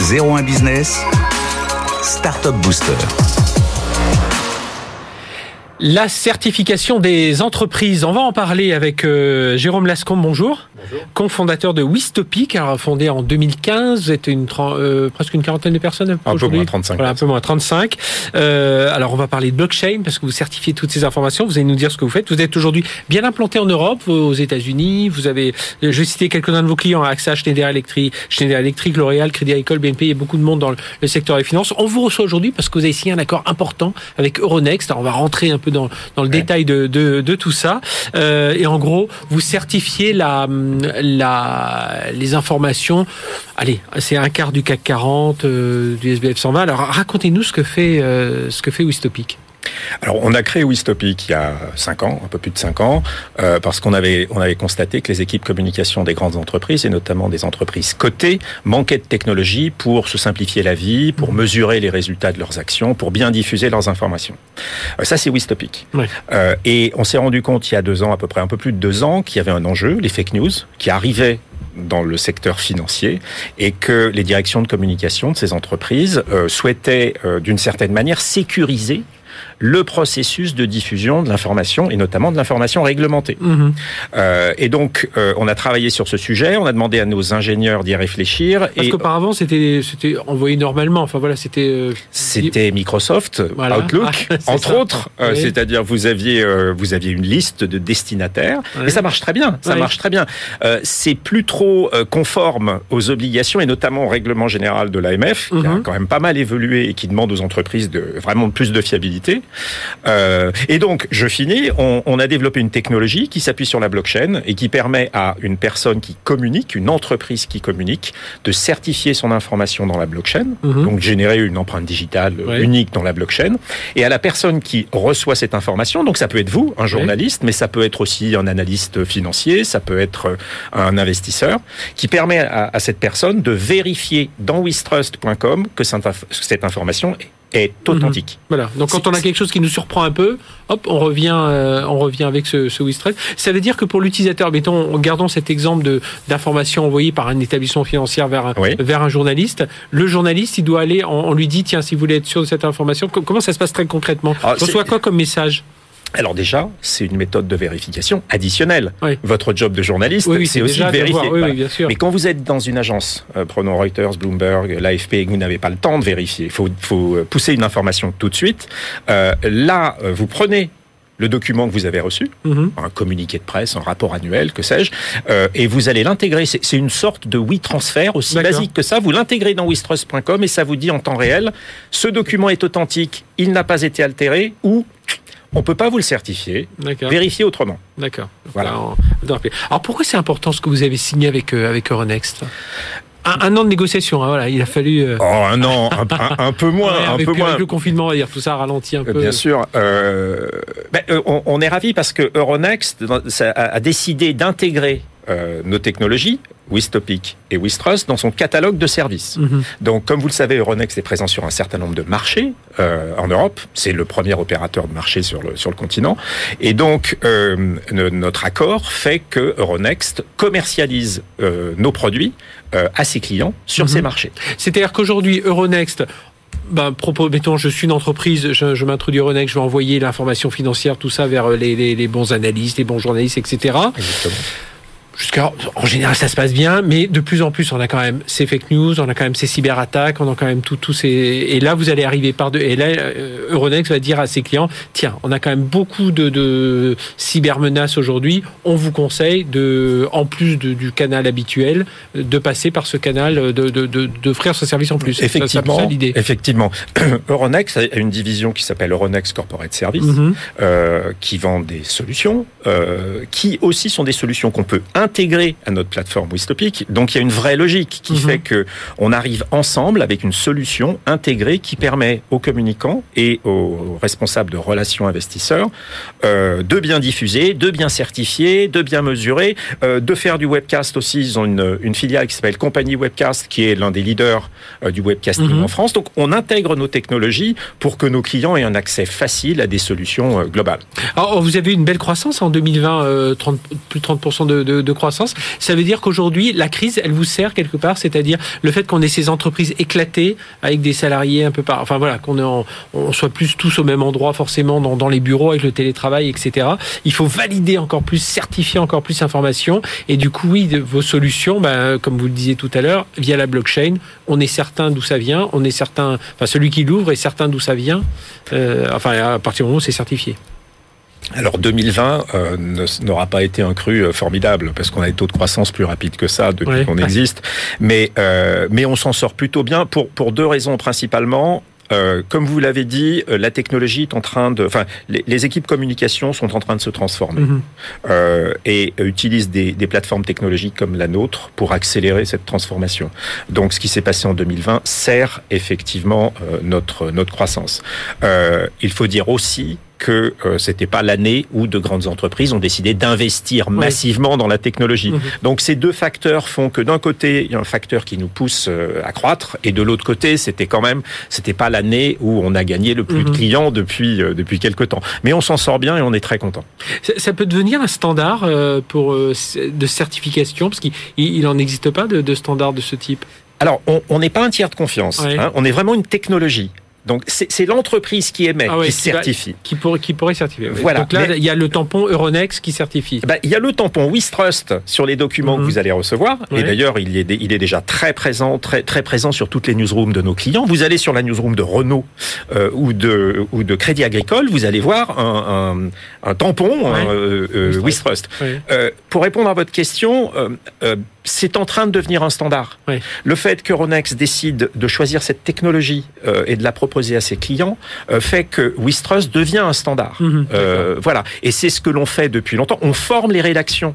01 Business. Startup Booster. La certification des entreprises. On va en parler avec euh, Jérôme Lascombe. Bonjour. Cofondateur de Wistopic, fondé en 2015. Vous êtes une, euh, presque une quarantaine de personnes Un peu moins 35. Voilà, un peu moins 35. Euh, alors, on va parler de blockchain parce que vous certifiez toutes ces informations. Vous allez nous dire ce que vous faites. Vous êtes aujourd'hui bien implanté en Europe, aux États-Unis. Vous avez, je vais citer quelques-uns de vos clients, AXA, Schneider Electric, Schneider Electric, L'Oréal, Crédit Agricole, BNP. Il y a beaucoup de monde dans le secteur des finances. On vous reçoit aujourd'hui parce que vous avez signé un accord important avec Euronext. Alors, on va rentrer un peu dans, dans le détail de, de, de, tout ça. Euh, et en gros, vous certifiez la, les informations. Allez, c'est un quart du CAC 40, euh, du SBF 120. Alors racontez-nous ce que fait, euh, ce que fait Wistopic. Alors, on a créé Wistopic il y a 5 ans, un peu plus de 5 ans, euh, parce qu'on avait, on avait constaté que les équipes communication des grandes entreprises, et notamment des entreprises cotées, manquaient de technologie pour se simplifier la vie, pour mmh. mesurer les résultats de leurs actions, pour bien diffuser leurs informations. Euh, ça, c'est Wistopic. Euh, et on s'est rendu compte il y a deux ans, à peu près un peu plus de deux ans, qu'il y avait un enjeu, les fake news, qui arrivaient dans le secteur financier et que les directions de communication de ces entreprises euh, souhaitaient euh, d'une certaine manière sécuriser le processus de diffusion de l'information et notamment de l'information réglementée. Mhm. Euh, et donc, euh, on a travaillé sur ce sujet, on a demandé à nos ingénieurs d'y réfléchir. Parce qu'auparavant, c'était c'était envoyé normalement. Enfin voilà, c'était. Euh, c'était Microsoft, Outlook, *laughs* ah, entre autres. Euh, c'est-à-dire, vous aviez vous aviez une liste de destinataires et ça marche très bien. Ça marche très bien. C'est plus trop conforme aux obligations et notamment au règlement général de l'AMF, qui a mhm. quand même pas mal évolué et qui demande aux entreprises de vraiment plus de fiabilité. Euh, et donc, je finis, on, on, a développé une technologie qui s'appuie sur la blockchain et qui permet à une personne qui communique, une entreprise qui communique, de certifier son information dans la blockchain, mhm. donc générer une empreinte digitale unique dans la blockchain, et à la personne qui reçoit cette information, donc ça peut être vous, un journaliste, mais ça peut être aussi un analyste financier, ça peut être un investisseur, qui permet à, à cette personne de vérifier dans wistrust.com que cette information est est authentique. Mhm. Voilà. Donc quand on a quelque chose qui nous surprend un peu, hop, on revient, euh, on revient avec ce, ce Ça veut dire que pour l'utilisateur, mettons, gardons cet exemple de d'information envoyée par un établissement financier vers un, vers un journaliste. Le journaliste, il doit aller, on, lui dit, tiens, si vous voulez être sûr de cette information, comment ça se passe très concrètement? On reçoit quoi comme message? Alors déjà, c'est une méthode de vérification additionnelle. Votre job de journaliste, c'est aussi de vérifier. Mais quand vous êtes dans une agence, euh, prenons Reuters, Bloomberg, l'AFP, et que vous n'avez pas le temps de vérifier, il faut, faut, pousser une information tout de suite. Euh, là, euh, vous prenez le document que vous avez reçu, mhm. un communiqué de presse, un rapport annuel, que sais-je, euh, et vous allez l'intégrer. C'est une sorte de WeTransfer aussi basique que ça. Vous l'intégrez dans wistrust.com et ça vous dit en temps réel, ce document est authentique, il n'a pas été altéré ou on ne peut pas vous le certifier. Vérifiez autrement. D'accord. Voilà. Alors pourquoi c'est important ce que vous avez signé avec, euh, avec Euronext un, an de négociation, hein, voilà, il a fallu. Euh, oh, un an, un, peu moins, un peu moins. Avec le confinement, dire, tout ça a ralenti un peu. Bien sûr. Euh, ben, euh, on, est ravi parce que Euronext a, décidé d'intégrer nos technologies, Wistopic et Wistrust, dans son catalogue de services. Mhm. Donc, comme vous le savez, Euronext est présent sur un certain nombre de marchés en Europe. C'est le premier opérateur de marché sur le, sur le continent. Et donc, notre accord fait que Euronext commercialise nos produits euh, à ses clients sur ces mhm. marchés. C'est-à-dire qu'aujourd'hui, Euronext ben, propos, mettons, je suis une entreprise, je, je m'introduis Euronext, je vais envoyer l'information financière, tout ça vers les, les, les, bons analystes, les bons journalistes, etc. Exactement jusqu'à en général ça se passe bien, mais de plus en plus on a quand même ces fake news, on a quand même ces cyberattaques, on a quand même tout, tous ces et là vous allez arriver par deux et là euh, Euronext va dire à ses clients tiens on a quand même beaucoup de, de cybermenaces aujourd'hui, on vous conseille de en plus du canal habituel de passer par ce canal, de d'offrir ce service en plus. Effectivement, ça, ça effectivement. *clears throat* Euronext a une division qui s'appelle Euronext Corporate Service mm-hmm. euh, qui vend des solutions euh, qui aussi sont des solutions qu'on peut intégré à notre plateforme Wistopic. Donc il y a une vraie logique qui mhm. fait que on arrive ensemble avec une solution intégrée qui permet aux communicants et aux responsables de relations investisseurs euh, de bien diffuser, de bien certifier, de bien mesurer, euh, de faire du webcast aussi. Ils ont une, une filiale qui s'appelle Compagnie Webcast, qui est l'un des leaders euh, du webcasting mhm. en France. Donc on intègre nos technologies pour que nos clients aient un accès facile à des solutions globales. Alors vous avez une belle croissance en 2020, 30, plus de 30% de, de, de croissance. Ça veut dire qu'aujourd'hui, la crise, elle vous sert quelque part, c'est-à-dire le fait qu'on ait ces entreprises éclatées avec des salariés un peu par, enfin voilà, qu'on on soit plus tous au même endroit forcément dans, dans les bureaux avec le télétravail, etc. Il faut valider encore plus, certifier encore plus d'informations et du coup, oui, vos solutions, ben, comme vous le disiez tout à l'heure, via la blockchain, on est certain d'où ça vient, on est certain, enfin celui qui l'ouvre est certain d'où ça vient. Euh, enfin, à partir du moment où c'est certifié. Alors 2020 euh, n'aura pas été un cru euh, formidable parce qu'on a des taux de croissance plus rapides que ça depuis qu'on existe, mais euh, mais on s'en sort plutôt bien pour pour deux raisons principalement. Euh, comme vous l'avez dit, la technologie est en train de, enfin, les, équipes communication sont en train de se transformer mhm. euh, et utilisent des, des, plateformes technologiques comme la nôtre pour accélérer cette transformation. Donc, ce qui s'est passé en 2020 sert effectivement notre notre croissance. il faut dire aussi que euh, c'était pas l'année où de grandes entreprises ont décidé d'investir massivement dans la technologie. Mhm. Donc ces deux facteurs font que d'un côté, il y a un facteur qui nous pousse euh, à croître et de l'autre côté, c'était quand même c'était pas l'année où on a gagné le plus de mhm. clients depuis euh, depuis quelque temps. Mais on s'en sort bien et on est très content. Ça, peut devenir un standard euh, pour de certification? Parce qu'il n'en existe pas de, de standard de ce type. Alors, on n'est pas un tiers de confiance. Hein, on est vraiment une technologie. Donc c'est l'entreprise qui émet, ah qui, certifie. Qui, pourrait, qui pourrait certifier. Voilà. Donc là, il y a le tampon Euronext qui certifie. Ben, il y a le tampon Wistrust sur les documents que mhm. vous allez recevoir. Et d'ailleurs, il, est, il est déjà très présent, très, très présent sur toutes les newsrooms de nos clients. Vous allez sur la newsroom de Renault euh, ou, de, ou de Crédit Agricole, vous allez voir un, un, un tampon euh, euh, Wistrust. Euh, pour répondre à votre question, euh, c'est en train de devenir un standard. Le fait qu'Euronext décide de choisir cette technologie euh, et de la proposer à ses clients euh, fait que Wistrust devient un standard. Mhm. Euh, voilà. Et c'est ce que l'on fait depuis longtemps. On forme les rédactions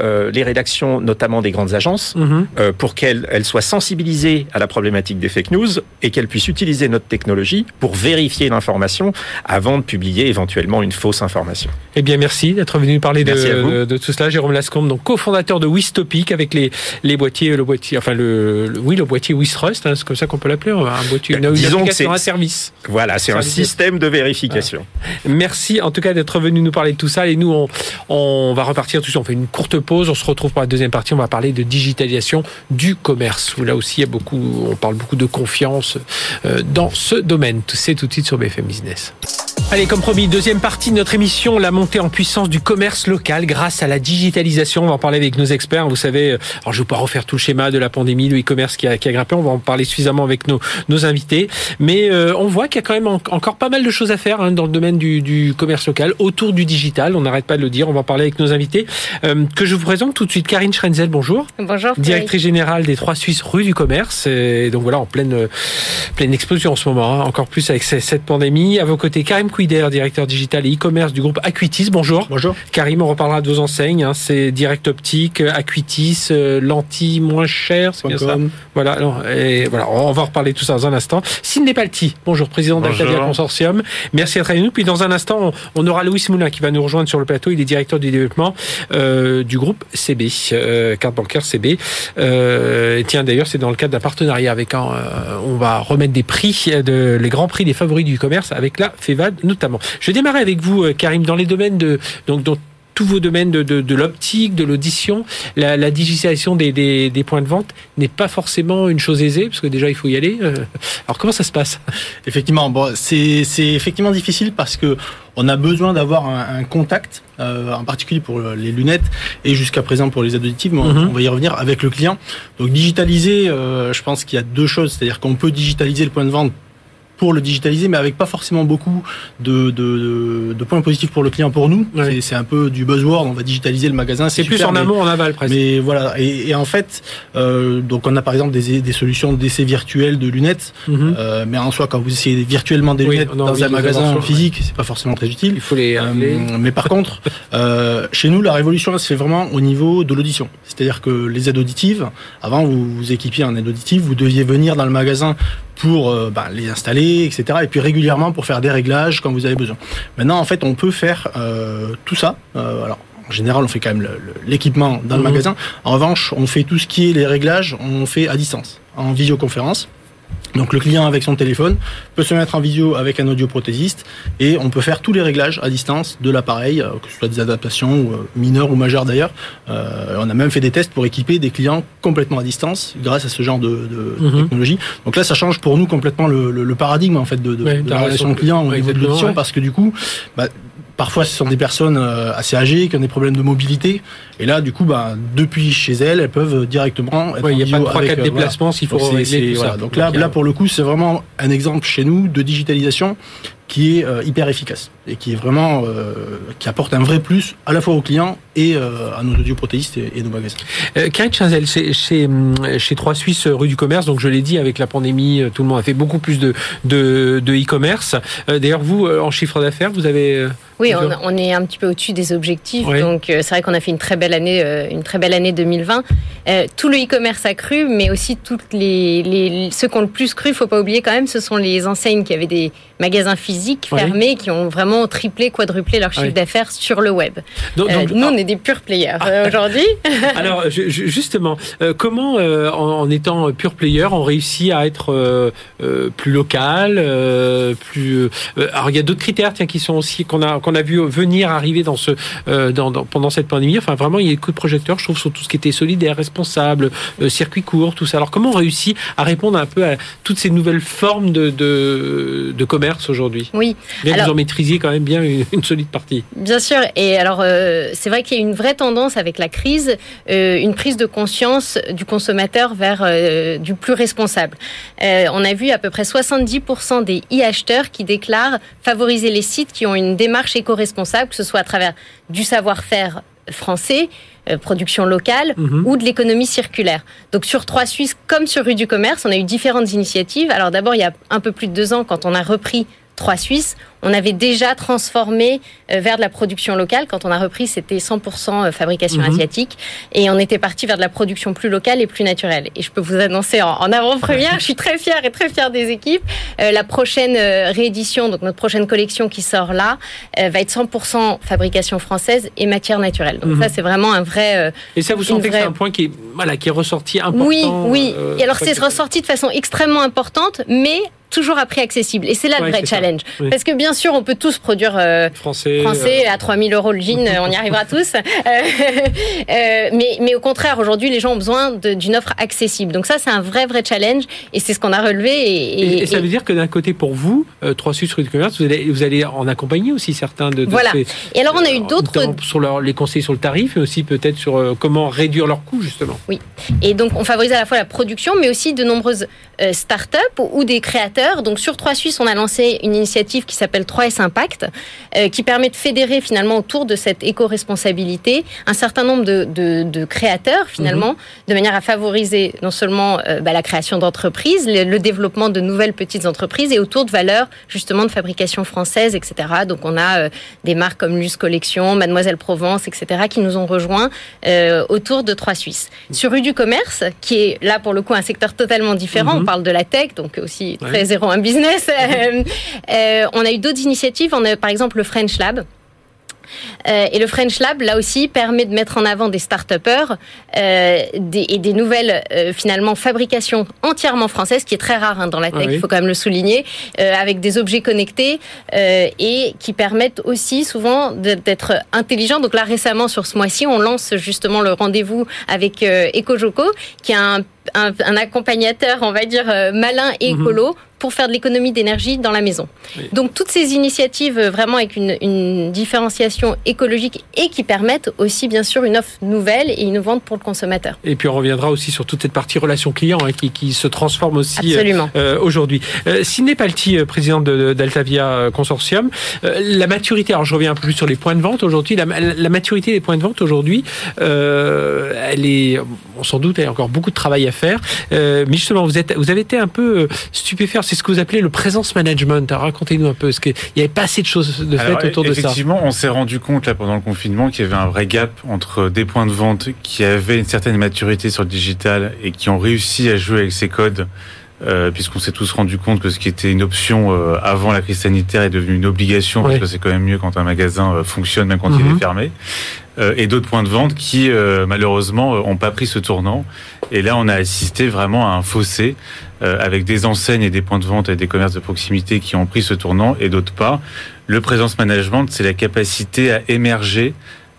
euh, les rédactions, notamment des grandes agences, mhm. euh, pour qu'elles soient sensibilisées à la problématique des fake news et qu'elles puissent utiliser notre technologie pour vérifier l'information avant de publier éventuellement une fausse information. Eh bien, merci d'être venu parler de, de, tout cela. Jérôme Lascombe, donc cofondateur de Wistopic avec les, les boîtiers, le boîtier, enfin le, oui, le boîtier Wistrust, hein, c'est comme ça qu'on peut l'appeler, un boîtier, une, Disons un service. Voilà, c'est un système de vérification. Merci en tout cas d'être venu nous parler de tout ça et nous on, on va repartir tout ça. On fait une courte On se retrouve pour la deuxième partie. On va parler de digitalisation du commerce. Où là aussi, il y a beaucoup, on parle beaucoup de confiance euh, dans ce domaine. C'est tout de suite sur BFM Business. Allez, comme promis, deuxième partie de notre émission, la montée en puissance du commerce local grâce à la digitalisation. On va en parler avec nos experts. Vous savez, euh, alors je ne vais pas refaire tout le schéma de la pandémie, le e-commerce qui a, qui a grimpé. On va en parler suffisamment avec nos, nos invités. Mais euh, on voit qu'il y a quand même encore pas mal de choses à faire hein, dans le domaine du, du, commerce local, autour du digital. On n'arrête pas de le dire. On va en parler avec nos invités. Euh, que je vous présente tout de suite. Karine Schrenzel, bonjour. Bonjour. Directrice générale des Trois Suisses rue du commerce. Et donc voilà, en pleine, pleine explosion en ce moment. Hein, encore plus avec cette pandémie. À vos côtés, Karim directeur digital et e-commerce du groupe Acuitis. Bonjour. Bonjour. Karim, on reparlera de vos enseignes. Hein. c'est Direct Optique, Acuitis, euh, lentilles moins chères, c'est bien ça Voilà, et voilà, on va reparler de tout ça dans un instant. Sidney Palti, bonjour, président d'Altadia Consortium. Merci d'être avec nous. Puis dans un instant, on, aura Louis Moulin qui va nous rejoindre sur le plateau. Il est directeur du développement euh, du groupe CB, euh, carte bancaire CB. Euh, tiens, d'ailleurs, c'est dans le cadre d'un partenariat avec un, euh, on va remettre des prix, de, les grands prix des favoris du commerce avec la FEVAD notamment. Je vais démarrer avec vous, euh, Karim, dans les domaines de donc dans tous vos domaines de, de, de l'optique, de l'audition, la, la, digitalisation des, des, des, points de vente n'est pas forcément une chose aisée, parce que déjà il faut y aller. Euh. Alors comment ça se passe? Effectivement, bon, c'est effectivement difficile parce que on a besoin d'avoir un, un, contact, euh, en particulier pour les lunettes et jusqu'à présent pour les auditives, mais mhm. on va y revenir avec le client. Donc digitaliser, euh, je pense qu'il y a deux choses, c'est-à-dire qu'on peut digitaliser le point de vente pour le digitaliser, mais avec pas forcément beaucoup de, de, de points positifs pour le client pour nous. C'est un peu du buzzword, on va digitaliser le magasin. C'est plus en amont, en aval presque. Mais voilà, et, et en fait, euh, donc on a par exemple des, des solutions d'essai virtuel de lunettes, mhm. euh, mais en soi, quand vous essayez virtuellement des lunettes dans un magasin physique, c'est pas forcément très utile. Il faut les. Euh, mais par contre, euh, chez nous, la révolution se fait vraiment au niveau de l'audition. C'est-à-dire que les aides auditives, avant vous vous équipiez en aide auditive, vous deviez venir dans le magasin pour euh, bah, les installer, etc. Et puis régulièrement pour faire des réglages quand vous avez besoin. Maintenant, en fait, on peut faire euh, tout ça. Euh, alors, en général, on fait quand même l'équipement dans le mhm. magasin. En revanche, on fait tout ce qui est les réglages, on fait à distance, en visioconférence. Donc le client avec son téléphone peut se mettre en visio avec un audioprothésiste et on peut faire tous les réglages à distance de l'appareil, euh, que ce soit des adaptations euh, mineures ou majeures d'ailleurs. Euh, on a même fait des tests pour équiper des clients complètement à distance grâce à ce genre de, mhm. technologie. Donc là, ça change pour nous complètement le, paradigme en fait de, la relation client au niveau de l'audition parce que du coup, bah, Parfois, ce sont des personnes euh, assez âgées qui ont des problèmes de mobilité. Et là, du coup, bah, depuis chez elles, elles peuvent directement être Il n'y a pas trois, quatre euh, déplacements s'il faut régler tout ça. Donc là, là, pour le coup, c'est vraiment un exemple chez nous de digitalisation qui est euh, hyper efficace et qui est vraiment euh, qui apporte un vrai plus à la fois aux clients et euh, à nos audioprotéistes et, et nos magasins. Euh, Karine Chazel, chez, chez, chez Trois Suisses rue du Commerce, donc je l'ai dit avec la pandémie, tout le monde a fait beaucoup plus de de, de e-commerce. D'ailleurs, vous en chiffre d'affaires, vous avez oui, on, on, est un petit peu au-dessus des objectifs. Donc c'est vrai qu'on a fait une très belle année, une très belle année 2020. tout le e-commerce a cru, mais aussi toutes les, les ceux qui ont le plus cru, faut pas oublier quand même, ce sont les enseignes qui avaient des magasins physiques fermés, qui ont vraiment triplé, quadruplé leur chiffre d'affaires sur le web. Donc, euh, nous, on est des purs players euh, aujourd'hui. *laughs* Alors, justement, euh, comment, en, étant pure player, on réussit à être plus local, plus. alors, il y a d'autres critères, tiens, qui sont aussi qu'on a qu'on a vu venir arriver dans ce dans, pendant cette pandémie. Enfin, vraiment, il y a des coups de projecteur, je trouve, sur tout ce qui était solidaire, responsable, circuit court, tout ça. Alors, comment on réussit à répondre un peu à toutes ces nouvelles formes de, de, de commerce aujourd'hui? Oui. Bien alors, vous en maîtrisiez quand même bien une, solide partie. Bien sûr. Et alors, euh, c'est vrai qu'il y a une vraie tendance avec la crise, euh, une prise de conscience du consommateur vers euh, du plus responsable. on a vu à peu près 70% des e-acheteurs qui déclarent favoriser les sites qui ont une démarche éco-responsable, que ce soit à travers du savoir-faire français, production locale mhm. ou de l'économie circulaire. Donc sur Trois Suisses comme sur Rue du Commerce, on a eu différentes initiatives. Alors d'abord, il y a un peu plus de deux ans, quand on a repris Trois Suisses, on avait déjà transformé euh, vers de la production locale. Quand on a repris, c'était 100% euh, fabrication mhm. asiatique. Et on était parti vers de la production plus locale et plus naturelle. Et je peux vous annoncer en, avant-première, je suis très fière et très fière des équipes. Euh, la prochaine réédition, donc notre prochaine collection qui sort là, va être 100% fabrication française et matière naturelle. Donc ça, mhm. c'est vraiment un vrai... et ça, vous sentez que c'est un point qui est, voilà, qui est ressorti important Oui, oui. et alors, c'est ressorti de façon extrêmement importante, mais toujours à prix accessible. Et c'est là le vrai challenge. Parce que bien sûr, on peut tous produire français, français à 3000 euros le jean, on y *laughs* arrivera tous. *laughs* mais, mais au contraire, aujourd'hui, les gens ont besoin d'une offre accessible. Donc ça, c'est un vrai, vrai challenge. Et c'est ce qu'on a relevé. Et, et, ça veut dire que d'un côté, pour vous, 3 Suisses rue de commerce, vous allez, vous allez en accompagner aussi certains de, Voilà. et alors, on a eu d'autres... Sur les conseils sur le tarif, et aussi peut-être sur comment réduire leurs coûts, justement. Oui. Et donc, on favorise à la fois la production, mais aussi de nombreuses start-up ou des créateurs. Donc, sur 3 Suisses, on a lancé une initiative qui s'appelle 3S Impact, qui permet de fédérer finalement autour de cette éco-responsabilité un certain nombre de, de, créateurs, finalement, mhm. de manière à favoriser non seulement bah, la création d'entreprises, le, développement de nouvelles petites entreprises et autour de valeurs, justement, de fabrication française, etc. Donc, on a des marques comme Luce Collection, Mademoiselle Provence, etc., qui nous ont rejoints autour de 3 Suisses. Sur rue du commerce, qui est là pour le coup un secteur totalement différent, mhm. on parle de la tech, donc aussi très zéro un business. *laughs* Euh, euh, on a eu d'autres initiatives, on a par exemple le French Lab. Euh, et le French Lab, là aussi, permet de mettre en avant des start-upers euh, et des nouvelles, euh, finalement, fabrications entièrement françaises, qui est très rare hein, dans la tech, il faut quand même le souligner, avec des objets connectés et qui permettent aussi souvent d'être intelligents. Donc là, récemment, sur ce mois-ci, on lance justement le rendez-vous avec EcoJoco, qui est un un, accompagnateur, on va dire, malin et mhm. écolo pour faire de l'économie d'énergie dans la maison. Donc toutes ces initiatives vraiment avec une, une, différenciation écologique et qui permettent aussi bien sûr une offre nouvelle et innovante pour le consommateur. Et puis on reviendra aussi sur toute cette partie relation client hein, qui, qui, se transforme aussi euh, euh, aujourd'hui. Euh, Palti, euh, président d'Altavia Consortium, la maturité, alors je reviens un peu plus sur les points de vente aujourd'hui, la, la, maturité des points de vente aujourd'hui, elle est, on s'en doute, y a encore beaucoup de travail à faire. mais justement, vous, êtes, vous avez été un peu stupéfait c'est ce que vous appelez le présence management. Racontez-nous un peu, parce qu'il n'y avait pas assez de choses de fait autour de ça? Effectivement, on s'est rendu compte là pendant le confinement qu'il y avait un vrai gap entre des points de vente qui avaient une certaine maturité sur le digital et qui ont réussi à jouer avec ces codes. Euh, puisqu'on s'est tous rendu compte que ce qui était une option euh, avant la crise sanitaire est devenu une obligation, parce que c'est quand même mieux quand un magasin euh, fonctionne, même quand il est mhm. fermé. Euh, et d'autres points de vente qui, malheureusement, n'ont pas pris ce tournant. Et là, on a assisté vraiment à un fossé euh, avec des enseignes et des points de vente et des commerces de proximité qui ont pris ce tournant et d'autres pas. Le présence management, c'est la capacité à émerger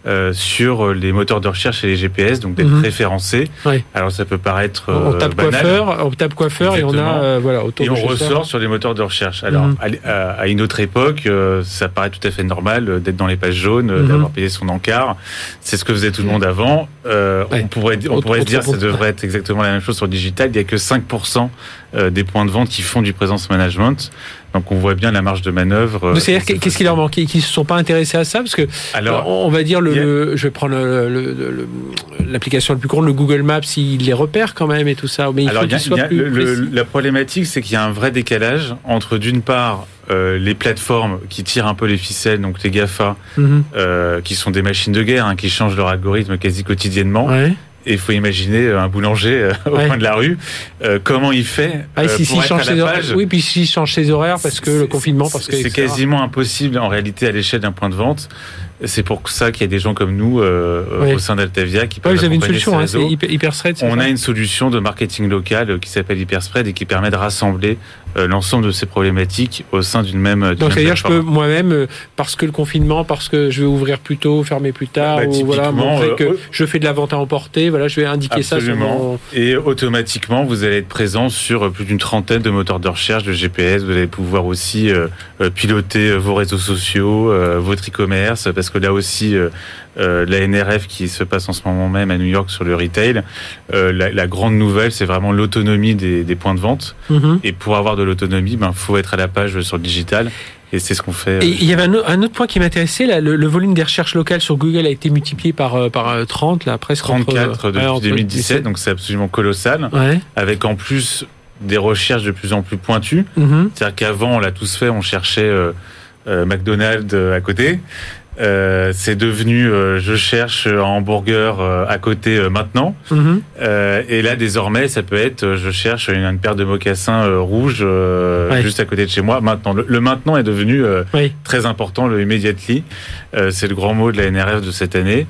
euh, sur les moteurs de recherche et les GPS, donc d'être mhm. référencé. Alors ça peut paraître on tape banal. coiffeur, on tape coiffeur et on a euh, voilà autour et on ressort sur les moteurs de recherche. Alors mhm. à, une autre époque, euh, ça paraît tout à fait normal d'être dans les pages jaunes, mhm. d'avoir payé son encart. C'est ce que faisait tout le monde avant. On pourrait on pourrait se dire que ça devrait être exactement la même chose sur le digital. Il y a que 5% des points de vente qui font du présence management. Donc on voit bien la marge de manœuvre. C'est-à-dire qu'est-ce qui leur manque? Qu'ils ne se sont pas intéressés à ça? Parce que Alors, on va dire, le, je vais prendre l'application le, plus courte, le Google Maps, il les repère quand même et tout ça. Mais il Alors, faut la problématique, c'est qu'il y a un vrai décalage entre d'une part euh, les plateformes qui tirent un peu les ficelles, donc les GAFA, mhm. euh, qui sont des machines de guerre, hein, qui changent leur algorithme quasi quotidiennement, ouais. Et il faut imaginer un boulanger euh, *laughs* au coin de la rue, euh, comment il fait ah, si, pour être à la page. Oui, puis s'il change ses horaires parce que le confinement, parce que c'est quasiment impossible en réalité à l'échelle d'un point de vente. C'est pour ça qu'il y a des gens comme nous euh, au sein d'Altavia qui peuvent. vous avez une solution, hein, c'est Hyperspread. On a une solution de marketing local qui s'appelle Hyperspread et qui permet de rassembler euh, l'ensemble de ces problématiques au sein d'une même. Donc c'est-à-dire je peux moi-même euh, parce que le confinement, parce que je vais ouvrir plus tôt, fermer plus tard, bah, ou voilà montrer que je fais de la vente à emporter. Voilà, je vais indiquer ça. Sur mon... Et automatiquement, vous allez être présent sur plus d'une trentaine de moteurs de recherche, de GPS. Vous allez pouvoir aussi piloter vos réseaux sociaux, votre e-commerce, parce que là aussi, euh, euh, la NRF qui se passe en ce moment même à New York sur le retail, euh, la, grande nouvelle, c'est vraiment l'autonomie des, points de vente. Mhm. Et pour avoir de l'autonomie, il ben, faut être à la page sur le digital. Et c'est ce qu'on fait. Et il y avait un, autre point qui m'intéressait, le, volume des recherches locales sur Google a été multiplié par, par 30, là, presque. 34 depuis 2017, donc c'est absolument colossal. Avec en plus des recherches de plus en plus pointues. Mhm. C'est-à-dire qu'avant, on l'a tous fait, on cherchait McDonald's à côté. Euh, c'est devenu euh, je cherche un hamburger euh, à côté maintenant. Mhm. et là désormais ça peut être je cherche une, paire de mocassins rouges juste à côté de chez moi. Maintenant le, maintenant est devenu très important le immediately. c'est le grand mot de la NRF de cette année.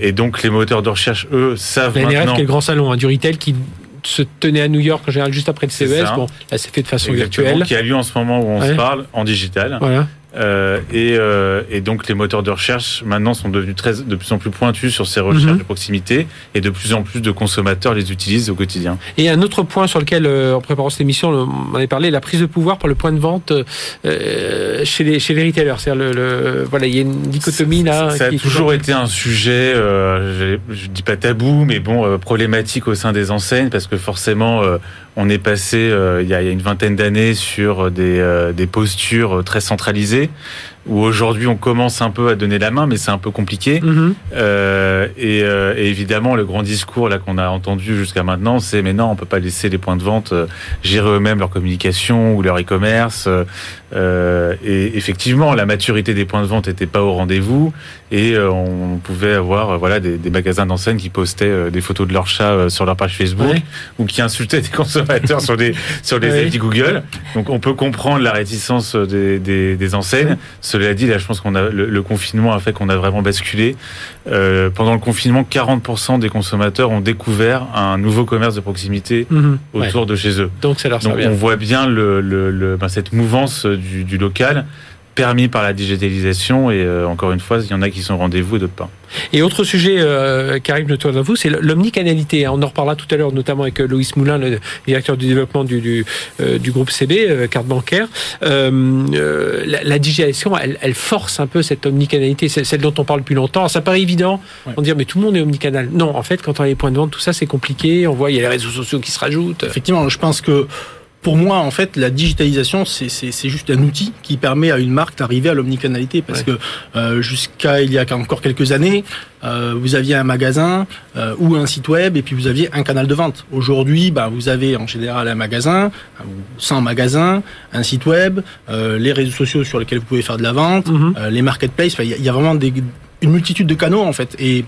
et donc les moteurs de recherche eux savent la NRF qui est le grand salon hein, du retail qui se tenait à New York en général juste après le CES. Bon, là c'est fait de façon virtuelle. Qui a lieu en ce moment où on se parle en digital. Voilà. Euh, et, euh, et, donc les moteurs de recherche maintenant sont devenus très, de plus en plus pointus sur ces recherches mhm. de proximité et de plus en plus de consommateurs les utilisent au quotidien. Et un autre point sur lequel, euh, en préparant cette émission, on en a parlé, la prise de pouvoir par le point de vente euh, chez, les, chez les retailers. C'est-à-dire le, le, voilà, il y a une dichotomie là. Ça, a toujours été un sujet, je, je dis pas tabou, mais bon, problématique au sein des enseignes parce que forcément on est passé euh, il, y a, une vingtaine d'années sur des, euh, des, postures très centralisées où aujourd'hui on commence un peu à donner la main, mais c'est un peu compliqué. Mhm. Euh, et, euh, et, évidemment, le grand discours là qu'on a entendu jusqu'à maintenant, c'est mais non, on peut pas laisser les points de vente euh, gérer eux-mêmes leur communication ou leur e-commerce. Euh, et effectivement, la maturité des points de vente n'était pas au rendez-vous, et on pouvait avoir voilà des, des magasins d'enseignes qui postaient des photos de leurs chats sur leur page Facebook ou qui insultaient des *laughs* consommateurs sur des sur les ouais. Google. Donc on peut comprendre la réticence des, des, des enseignes. Cela dit, là, je pense qu'on a le, confinement a fait qu'on a vraiment basculé. Euh, pendant le confinement, 40% des consommateurs ont découvert un nouveau commerce de proximité mhm. autour de chez eux. Donc ça leur Donc, on voit bien le, le, ben, cette mouvance du, du local permis par la digitalisation et euh, encore une fois, il y en a qui sont rendez-vous et d'autres pas. Et autre sujet euh, qui arrive de toi à vous, c'est l'omnicanalité. On en reparlera tout à l'heure, notamment avec euh, Loïs Moulin, le directeur du développement du, du, euh, du groupe CB, carte bancaire. La, la, digitalisation, elle, elle, force un peu cette omnicanalité, celle dont on parle depuis longtemps. Ça paraît évident, ouais. on dit mais tout le monde est omnicanal. Non, en fait, quand on a les points de vente, tout ça c'est compliqué. On voit il y a les réseaux sociaux qui se rajoutent. Effectivement, je pense que pour moi, en fait, la digitalisation, c'est juste un outil qui permet à une marque d'arriver à l'omnicanalité. Parce que euh, jusqu'à il y a encore quelques années, euh, vous aviez un magasin euh, ou un site web et puis vous aviez un canal de vente. Aujourd'hui, bah, vous avez en général un magasin, sans magasin, un site web, euh, les réseaux sociaux sur lesquels vous pouvez faire de la vente, mm -hmm. les marketplaces. Il y, y, a vraiment des, une multitude de canaux en fait. Et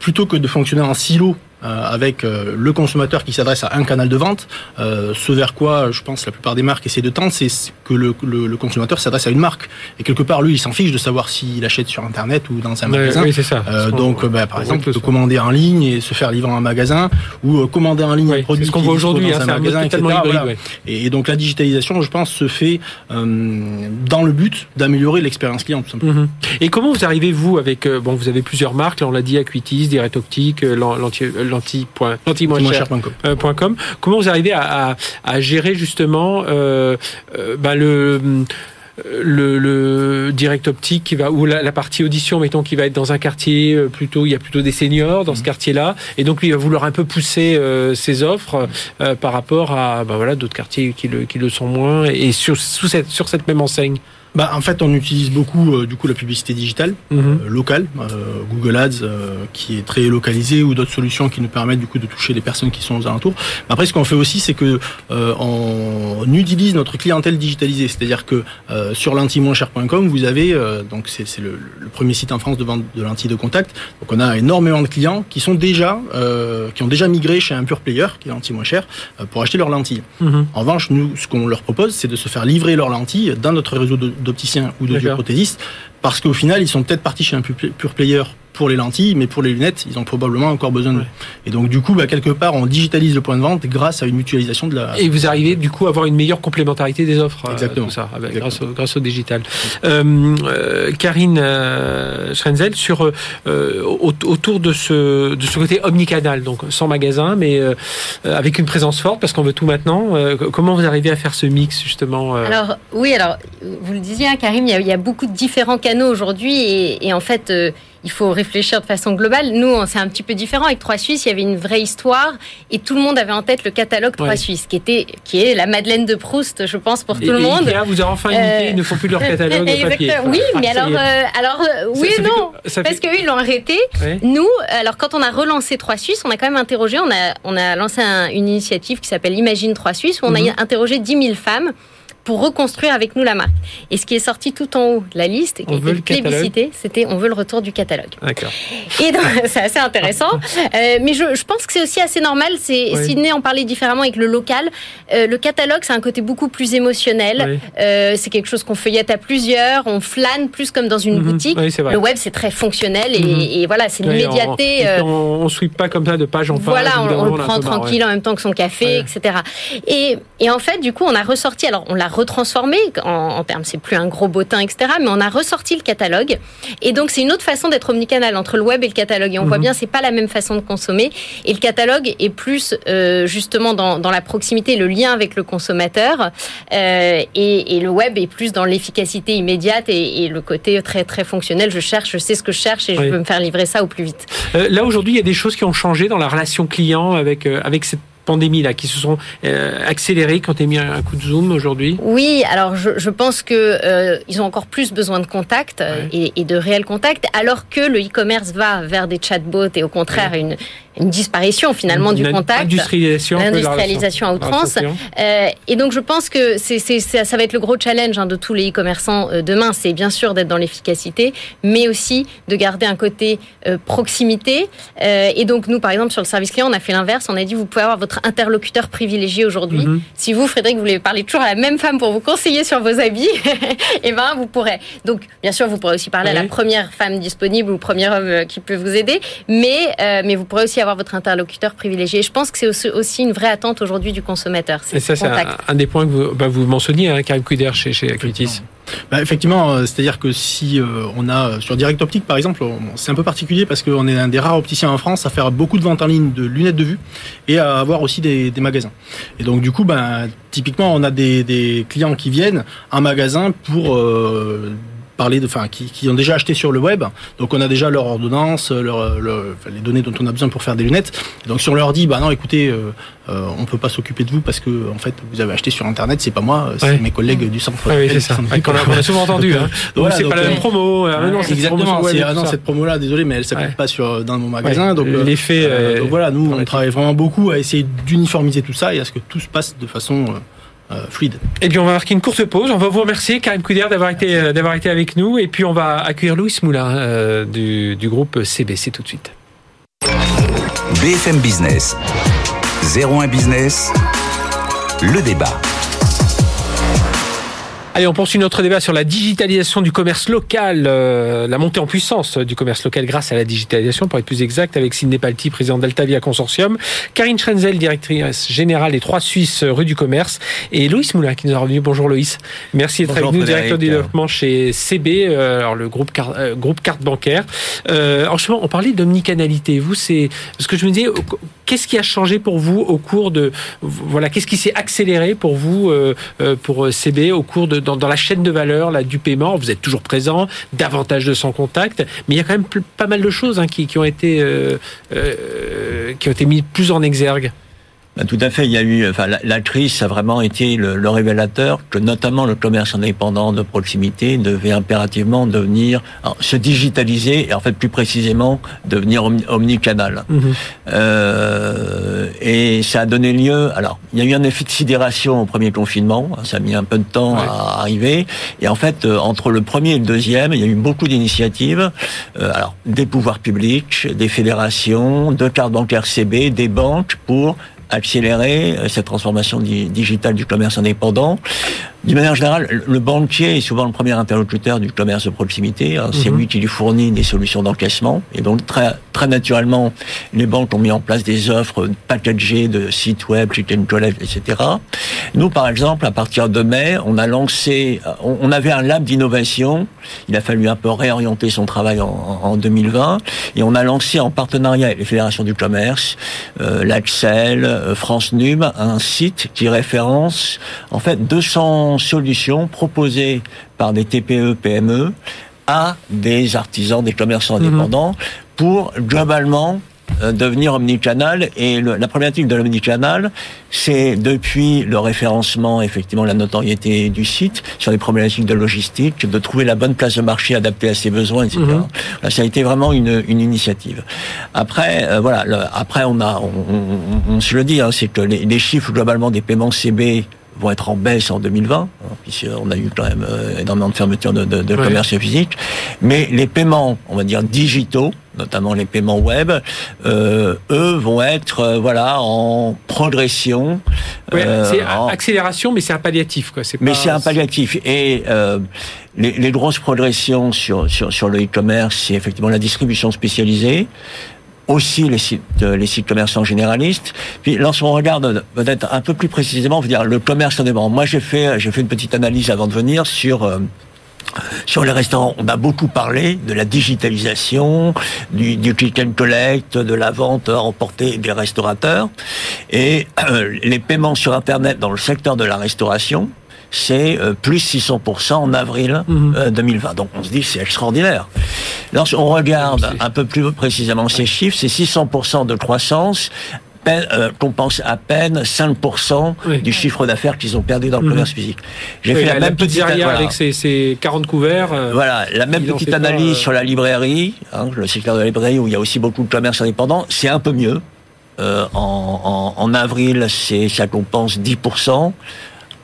plutôt que de fonctionner en silo euh, avec euh, le consommateur qui s'adresse à un canal de vente. Euh, ce vers quoi, je pense, la plupart des marques essaient de tendre, c'est que le, le, le consommateur s'adresse à une marque. Et quelque part, lui, il s'en fiche de savoir s'il achète sur Internet ou dans un magasin. Oui, c'est ça. Euh, donc, bah, par exemple, peut commander en ligne et se faire livrer en magasin, ou commander en ligne oui, un produit ce qu'on voit aujourd'hui dans hein, un magasin, etc. Hybride, voilà. ouais. et, donc, la digitalisation, je pense, se fait dans le but d'améliorer l'expérience client, tout simplement. Mm -hmm. Et comment vous arrivez, vous, avec, bon, vous avez plusieurs marques, là, on l'a dit, Acuitis, Direct Optique, l'anti, l'anti anti-moins-cher.com. Comment vous arrivez à, à, à gérer justement euh, euh, bah le le, le, direct optique qui va ou la, la, partie audition mettons qui va être dans un quartier euh, plutôt il y a plutôt des seniors dans mmh. ce quartier là et donc lui il va vouloir un peu pousser euh, ses offres euh, par rapport à bah voilà d'autres quartiers qui le, qui le sont moins et sur, sous cette, sur cette même enseigne? Bah, en fait, on utilise beaucoup euh, du coup la publicité digitale mm -hmm. euh, locale, euh, Google Ads euh, qui est très localisé ou d'autres solutions qui nous permettent du coup de toucher les personnes qui sont aux alentours. Mais après, ce qu'on fait aussi, c'est que euh, on utilise notre clientèle digitalisée, c'est-à-dire que euh, sur lentilles-cher.com, vous avez donc c'est le, le, premier site en France de vente de lentilles de contact. Donc on a énormément de clients qui sont déjà qui ont déjà migré chez un pure player qui est lentilles moins cher pour acheter leurs lentilles. Mm -hmm. En revanche, nous, ce qu'on leur propose, c'est de se faire livrer leurs lentilles dans notre réseau de d'opticiens ou de prothésistes, parce qu'au final, ils sont peut-être partis chez un pure player pour les lentilles, mais pour les lunettes, ils ont probablement encore besoin de. Ouais. Et donc du coup, bah, quelque part, on digitalise le point de vente grâce à une mutualisation de la. Et vous arrivez du coup à avoir une meilleure complémentarité des offres. Exactement. Euh, tout ça, avec, Exactement. Grâce, au, grâce au digital. Euh, euh, Karine euh, Schrenzel sur euh, autour de ce de ce côté omnicanal, donc sans magasin, mais euh, avec une présence forte parce qu'on veut tout maintenant. comment vous arrivez à faire ce mix justement Alors oui, alors vous le disiez, hein, Karim, il y, a, il y, a, beaucoup de différents canaux aujourd'hui et, et, en fait il faut réfléchir de façon globale. Nous, c'est un petit peu différent. Avec Trois Suisses, il y avait une vraie histoire et tout le monde avait en tête le catalogue Trois ouais. Suisses, qui était, qui est la Madeleine de Proust, je pense, pour tout et, le monde. Ikea vous avez enfin imité, euh... ils ne font plus leur *laughs* catalogue papier. Oui, mais alors, euh, alors, euh, oui et non. Parce qu'eux, ils l'ont arrêté. Ouais. Nous, alors, quand on a relancé Trois Suisses, on a quand même interrogé, on a, on a lancé un, une initiative qui s'appelle Imagine Trois Suisses, où on mm -hmm. a interrogé 10 000 femmes pour reconstruire avec nous la marque. Et ce qui est sorti tout en haut de la liste, et qui a été plébiscité, c'était on veut le retour du catalogue. D'accord. Et *laughs* c'est assez intéressant. *laughs* Euh, mais je, je, pense que c'est aussi assez normal. C'est Sydney en parlait différemment avec le local. Euh, le catalogue, c'est un côté beaucoup plus émotionnel. Euh, c'est quelque chose qu'on feuillette à plusieurs. On flâne plus comme dans une mhm. boutique. le web, c'est très fonctionnel et, mhm. et voilà, c'est l'immédiateté. On, ne suit pas comme ça de page en page. Voilà, on, le prend tranquille en même temps que son café, etc. Et, et en fait, du coup, on a ressorti. Alors, on l'a retransformé en, en termes, c'est plus un gros bottin, etc. Mais on a ressorti le catalogue. Et donc, c'est une autre façon d'être omnicanal entre le web et le catalogue. Et on voit mhm. bien, c'est pas la même façon de consommer. Et le catalogue est plus euh, justement dans, dans, la proximité, le lien avec le consommateur. Euh, et, et, le web est plus dans l'efficacité immédiate et, et, le côté très très fonctionnel. Je cherche, je sais ce que je cherche et je peux me faire livrer ça au plus vite. Euh, là aujourd'hui, il y a des choses qui ont changé dans la relation client avec avec cette pandémie là, qui se sont euh, accélérées quand tu as mis un coup de zoom aujourd'hui Oui, alors je, je pense que euh, ils ont encore plus besoin de contact et, et, de réels contacts, alors que le e-commerce va vers des chatbots et au contraire une une disparition finalement du contact, industrialisation, l'industrialisation à outrance. Euh, et donc je pense que c'est, c'est, ça va être le gros challenge hein, de tous les e-commerçants euh, demain, c'est bien sûr d'être dans l'efficacité, mais aussi de garder un côté euh, proximité. Et donc nous, par exemple, sur le service client, on a fait l'inverse. On a dit vous pouvez avoir votre interlocuteur privilégié aujourd'hui. Mm-hmm. Si vous, Frédéric, vous voulez parler toujours à la même femme pour vous conseiller sur vos habits, et *laughs* eh ben vous pourrez. Donc bien sûr, vous pourrez aussi parler à la première femme disponible ou premier homme qui peut vous aider, mais mais vous pourrez aussi avoir votre interlocuteur privilégié. Je pense que c'est aussi une vraie attente aujourd'hui du consommateur. Et ça, c'est un, des points que vous, bah, vous mentionniez, hein, Karim Kuder chez, chez Acuitis. Bah, effectivement, euh, c'est-à-dire que si euh, on a euh, sur Direct Optique par exemple, c'est un peu particulier parce qu'on est un des rares opticiens en France à faire beaucoup de ventes en ligne de lunettes de vue et à avoir aussi des, des magasins. Et donc du coup, ben typiquement, on a des, des clients qui viennent en magasin pour euh, parler de, enfin, qui, qui, ont déjà acheté sur le web. Donc on a déjà leur ordonnance, leur, les données dont on a besoin pour faire des lunettes. Donc si on leur dit, bah non, écoutez, euh, euh, on peut pas s'occuper de vous parce que en fait vous avez acheté sur internet, c'est pas moi, c'est mes collègues du centre. oui, c'est ça. qu'on a, souvent entendu. *laughs* Hein. Donc c'est pas la même euh, promo. Ah, non, exactement. ah non, cette promo-là, désolé, mais elle s'applique pas sur dans mon magasin. Donc euh, l'effet. donc voilà, nous on travaille vraiment beaucoup à essayer d'uniformiser tout ça et à ce que tout se passe de façon euh, fluide. Et puis on va marquer une courte pause. On va vous remercier, Karim Couder, d'avoir été, euh, d'avoir été avec nous. Et puis on va accueillir Louis Moulin euh, du, du groupe CBC tout de suite. BFM Business, 01 Business, le débat. Allez, on poursuit notre débat sur la digitalisation du commerce local, euh, la montée en puissance du commerce local grâce à la digitalisation, pour être plus exact, avec Sidney Palti, président d'Altavia Consortium, Karine Schrenzel, directrice générale des Trois Suisses rue du commerce, et Loïs Moulin qui nous a revenu. Bonjour Loïs. Merci d'être avec nous, directeur du développement chez CB, euh, alors le groupe, euh, groupe carte bancaire. Euh, en on parlait d'omnicanalité. Vous, c'est ce que je me disais, qu'est-ce qui a changé pour vous au cours de, voilà, qu'est-ce qui s'est accéléré pour vous, pour CB au cours de dans, la chaîne de valeur là, du paiement? Vous êtes toujours présent, davantage de sans contact, mais il y a quand même pas mal de choses hein, qui, qui, ont été, euh, euh, qui ont été mises plus en exergue. Ben, tout à fait. Il y a eu, enfin, la, crise, a vraiment été le, révélateur que notamment le commerce indépendant de proximité devait impérativement devenir, se digitaliser et en fait plus précisément devenir omnicanal. Mhm. Euh, et ça a donné lieu. Alors, il y a eu un effet de sidération au premier confinement. Ça a mis un peu de temps à arriver. Et en fait, euh, entre le premier et le deuxième, il y a eu beaucoup d'initiatives. Euh, alors, des pouvoirs publics, des fédérations, de cartes bancaires CB, des banques pour accélérer cette transformation digitale du commerce indépendant. D'une manière générale, le banquier est souvent le premier interlocuteur du commerce de proximité. C'est mhm. lui qui lui fournit des solutions d'encaissement. Et donc, très, très naturellement, les banques ont mis en place des offres packagées de sites web, click and collect, etc. Nous, par exemple, à partir de mai, on a lancé, on avait un lab d'innovation. Il a fallu un peu réorienter son travail en, en 2020. Et on a lancé en partenariat avec les fédérations du commerce, euh, l'Axel, euh, France Num, un site qui référence, en fait, 200 solutions proposées par des TPE, PME à des artisans, des commerçants mhm. indépendants pour globalement euh, devenir omnicanal. Et la problématique de l'omnicanal, c'est depuis le référencement, effectivement, la notoriété du site, sur les problématiques de logistique, de trouver la bonne place de marché adaptée à ses besoins, etc. Mhm. ça a été vraiment une, une initiative. Après, euh, voilà, après on a, on, se le dit, hein, c'est que les, les chiffres globalement des paiements CB vont être en baisse en 2020, hein, puisqu'on a eu quand même énormément de fermetures de, de, de commerce physique. Mais les paiements, on va dire digitaux, notamment les paiements web, euh, eux vont être euh, voilà en progression. Euh, c'est accélération, mais c'est un palliatif quoi. Mais c'est un palliatif et les, les, grosses progressions sur sur, sur le e-commerce, c'est effectivement la distribution spécialisée aussi les sites, les sites commerçants généralistes. Puis lorsqu'on regarde peut-être un peu plus précisément, on veut dire le commerce indépendant. Moi, j'ai fait j'ai fait une petite analyse avant de venir sur sur les restaurants, on a beaucoup parlé de la digitalisation, du, du click and collect, de la vente emportée des restaurateurs. Et euh, les paiements sur Internet dans le secteur de la restauration, c'est euh, plus 600% en avril 2020. Mhm. Euh, Donc on se dit c'est extraordinaire. Lorsqu'on regarde un peu plus précisément ces chiffres, c'est 600% de croissance euh, compense à peine 5% du chiffre d'affaires qu'ils ont perdu dans le mhm. commerce physique. J'ai fait la, même petite analyse avec ses, 40 couverts. Euh, voilà, la même petite analyse sur la librairie, hein, le secteur de la librairie où il y a aussi beaucoup de commerce indépendant, c'est un peu mieux. Euh, en, en, en, avril, c'est ça compense 10%.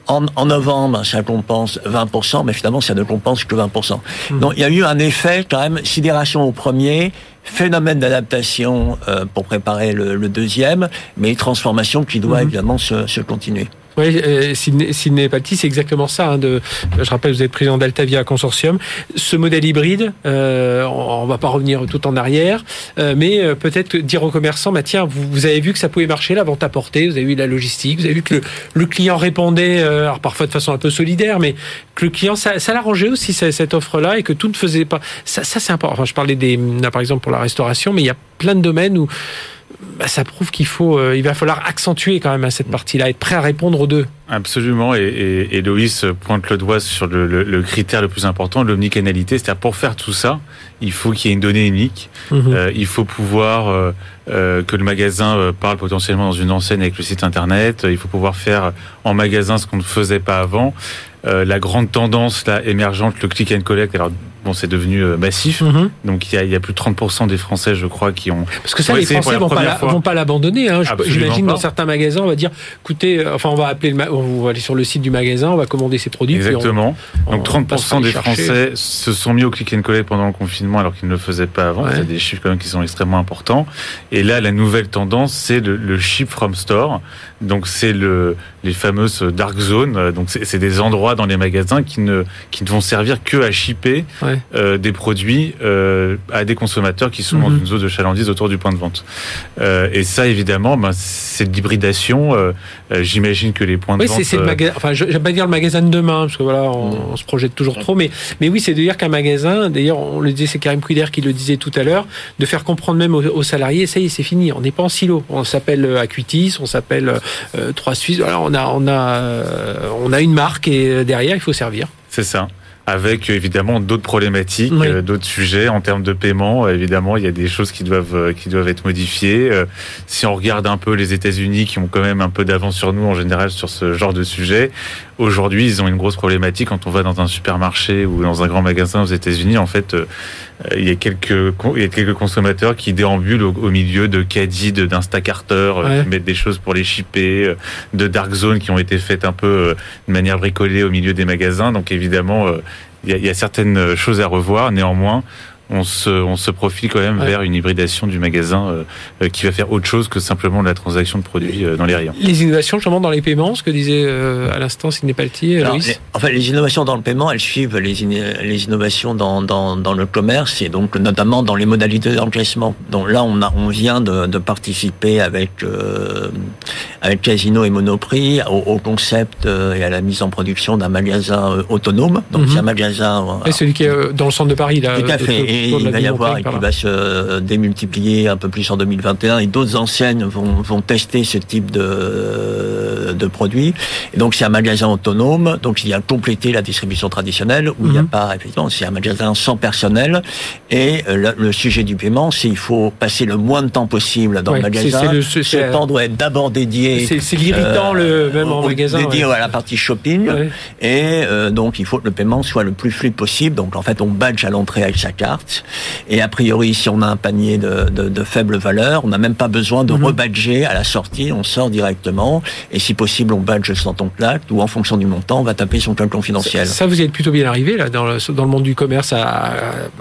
En, en, novembre, ça compense 20%, mais finalement, ça ne compense que 20%. Mhm. Donc, il y a eu un effet, quand même, sidération au premier, phénomène d'adaptation euh, pour préparer le, le, deuxième, mais transformation qui doit mhm. évidemment se, se continuer. Oui, euh, Sidney Palti, c'est exactement ça. Hein, de, je rappelle, vous êtes président d'Altavia Consortium. Ce modèle hybride, euh, on va pas revenir tout en arrière, euh, mais euh, peut-être dire aux commerçants, bah, tiens, vous, vous, avez vu que ça pouvait marcher, la vente à portée, vous avez vu la logistique, vous avez vu que le, le client répondait, euh, alors parfois de façon un peu solidaire, mais que le client, ça, ça l'arrangeait aussi cette offre-là et que tout ne faisait pas. Ça, ça c'est important. Enfin, je parlais des, là, par exemple pour la restauration, mais il y a plein de domaines où bah, ça prouve qu'il faut, euh, il va falloir accentuer quand même cette partie-là, être prêt à répondre aux deux. Absolument, et, et, Loïs pointe le doigt sur le, le, critère le plus important, l'omnicanalité. C'est-à-dire pour faire tout ça, il faut qu'il y ait une donnée unique. Mhm. euh, il faut pouvoir euh, que le magasin parle potentiellement dans une enseigne avec le site internet. Il faut pouvoir faire en magasin ce qu'on ne faisait pas avant. la grande tendance là émergente, le click and collect. Alors bon, c'est devenu euh, massif. Mhm. Donc il y, a, il y, a, plus de 30% des Français, je crois, qui ont. Parce que ça, les Français vont pas, vont pas l'abandonner. Hein. J'imagine dans certains magasins, on va dire, écoutez, euh, enfin, on va appeler, le on va aller sur le site du magasin, on va commander ses produits. Exactement. Donc 30% des Français se sont mis au click and collect pendant le confinement, alors qu'ils ne le faisaient pas avant. C'est des chiffres quand même qui sont extrêmement importants. Et là, la nouvelle tendance, c'est le, le ship from store. Donc c'est le les fameuses dark zones. Donc c'est des endroits dans les magasins qui ne qui ne vont servir que à shipper euh, des produits euh, à des consommateurs qui sont dans mhm. une zone de chalandise autour du point de vente. Euh, et ça évidemment, ben, c'est de l'hybridation. J'imagine que les points de oui, vente. c'est le magasin. Enfin, je vais pas dire le magasin de demain parce que voilà, on, mhm. on se projette toujours trop. Mais mais oui, c'est de dire qu'un magasin. D'ailleurs, on le disait, c'est Karim Couder qui le disait tout à l'heure, de faire comprendre même aux, aux salariés, ça y est, c'est fini. On n'est pas en silo. On s'appelle Acuitis, on s'appelle Trois Suisses. On a on a on a une marque et derrière il faut servir. C'est ça avec évidemment d'autres problématiques, euh, d'autres sujets en termes de paiement. Évidemment, il y a des choses qui doivent euh, qui doivent être modifiées. Euh, si on regarde un peu les États-Unis, qui ont quand même un peu d'avance sur nous en général sur ce genre de sujet, aujourd'hui, ils ont une grosse problématique quand on va dans un supermarché ou dans un grand magasin aux États-Unis. En fait, il y a quelques il y a quelques consommateurs qui déambulent au, milieu de caddies, d'instacarteurs, qui mettent des choses pour les shipper, de dark zones qui ont été faites un peu de manière bricolée au milieu des magasins. Donc évidemment il y, a certaines choses à revoir. Néanmoins, on se, on se profile quand même vers une hybridation du magasin euh, euh, qui va faire autre chose que simplement la transaction de produits euh, dans les rayons. Les innovations, justement, dans les paiements, ce que disait à l'instant Sidney Paltier, Loïs En fait, les innovations dans le paiement, elles suivent les, les innovations dans, dans, dans, le commerce et donc notamment dans les modalités d'encaissement. Donc là, on, a, on vient de, de participer avec, avec Casino et Monoprix au, au, concept et à la mise en production d'un magasin autonome. Donc mhm. c'est un magasin... Et celui qui est dans le centre de Paris, là. Tout à fait et il va y avoir et qui va se démultiplier un peu plus en 2021 et d'autres enseignes vont, vont tester ce type de, de produits. Et donc c'est un magasin autonome, donc il y a complété la distribution traditionnelle où il n'y a mhm. pas effectivement c'est un magasin sans personnel et euh, le, sujet du paiement c'est il faut passer le moins de temps possible dans le magasin. Le, ce temps doit être d'abord dédié. C'est l'irritant euh, le même en magasin. Dédié à la partie shopping et euh, donc il faut que le paiement soit le plus fluide possible. Donc en fait on badge à l'entrée avec sa carte carte. Et a priori, si on a un panier de, de, de faible valeur, on n'a même pas besoin de mhm. rebadger à la sortie, on sort directement. Et si possible, on badge sans ton plaque ou en fonction du montant, on va taper son code confidentiel. Ça, vous êtes plutôt bien arrivé là dans le, dans le monde du commerce à,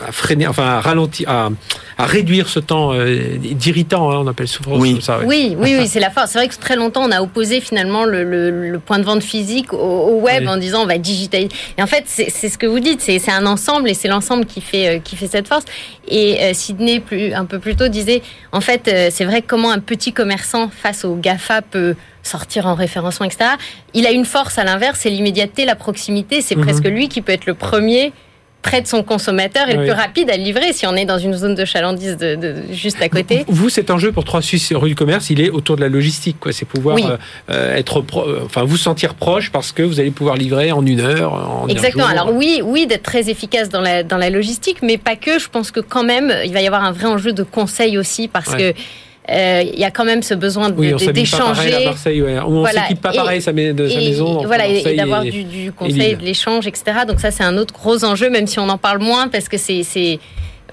à freiner, enfin à ralentir, à, à réduire ce temps euh, d'irritant, hein, on appelle souvent oui. ça. Oui, oui, oui, *laughs* c'est la force. C'est vrai que très longtemps, on a opposé finalement le, le, point de vente physique au, web en disant on va digitaliser. Et en fait, c'est ce que vous dites, c'est un ensemble et c'est l'ensemble qui fait, euh, qui fait cette force. Et euh, Sydney, plus, un peu plus tôt, disait en fait, c'est vrai comment un petit commerçant face au GAFA peut sortir en référencement, etc. Il a une force à l'inverse, c'est l'immédiateté, la proximité. C'est mhm. presque lui qui peut être le premier près de son consommateur et le plus rapide à livrer si on est dans une zone de chalandise de, juste à côté. Vous, cet enjeu pour Trois Suisses rue du commerce, il est autour de la logistique. C'est pouvoir euh, euh, être, euh, enfin, vous sentir proche parce que vous allez pouvoir livrer en une heure. En Exactement. Alors oui, oui, d'être très efficace dans la dans la logistique, mais pas que. Je pense que quand même, il va y avoir un vrai enjeu de conseil aussi parce que euh, il y a quand même ce besoin d'échanger. Ouais. On voilà. s'équipe pas pareil sa, de sa maison. Voilà, et d'avoir du, du, conseil, de l'échange, etc. Donc ça, c'est un autre gros enjeu, même si on en parle moins, parce que c'est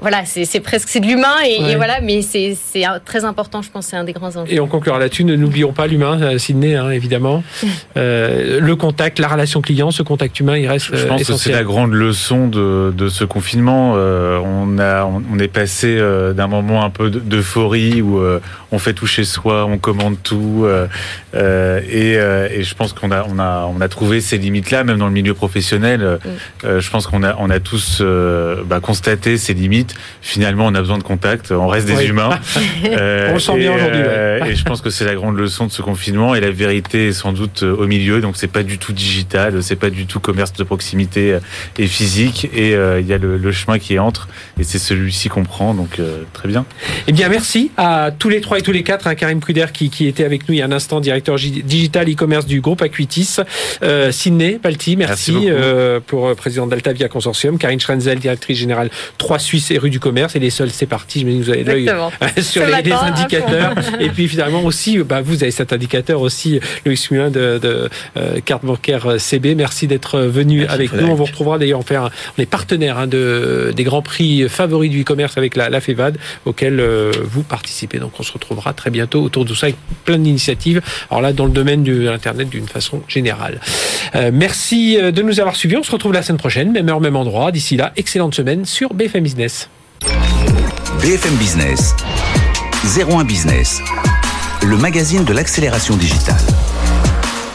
voilà, c'est presque c'est de l'humain et, voilà, mais c'est très important, je pense, c'est un des grands enjeux. Et on conclura là-dessus, ne n'oublions pas l'humain, euh, Sydney, hein, évidemment, *laughs* euh, le contact, la relation client, ce contact humain, il reste. Je pense que c'est la grande leçon de, de ce confinement. Euh, on a, on est passé d'un moment un peu d'euphorie où on fait tout chez soi, on commande tout, et, et, je pense qu'on a, on a, on a trouvé ces limites-là, même dans le milieu professionnel. Mm. je pense qu'on a, on a tous bah, constaté ces limites finalement, on a besoin de contact, on reste des humains. *laughs* Euh, on le sent bien aujourd'hui. Euh, et je pense que c'est la grande leçon de ce confinement. Et la vérité est sans doute euh, au milieu. Donc, c'est pas du tout digital, c'est pas du tout commerce de proximité et physique. Et il y a le, chemin qui est entre. Et c'est celui-ci qu'on prend. Donc, très bien. Eh bien, merci à tous les trois et tous les quatre. hein, Karim Pruder qui, qui, était avec nous il y a un instant, directeur digital e-commerce du groupe Aquitis. Euh, Sydney Palti, merci, merci pour président d'Altavia Consortium. Karine Schrenzel, directrice générale 3 Suisse et rue du commerce. Et les soldes, c'est parti. Je me dis, vous avez l'œil *laughs* sur les, indicateurs. et puis finalement aussi, bah, vous avez cet indicateur aussi, le Mulin de, de euh, carte bancaire euh, CB. Merci d'être venu avec nous. On vous retrouvera d'ailleurs, on, fait on est partenaire hein, de, des grands prix favoris du e-commerce avec la, la FEVAD, auquel euh, vous participez. Donc on se retrouvera très bientôt autour de ça avec plein d'initiatives. Alors là, dans le domaine de l'Internet d'une façon générale. merci de nous avoir suivis. On se retrouve la semaine prochaine, même heure, même endroit. D'ici là, excellente semaine sur BFM Business. BFM Business, 01 Business, le magazine de l'accélération digitale.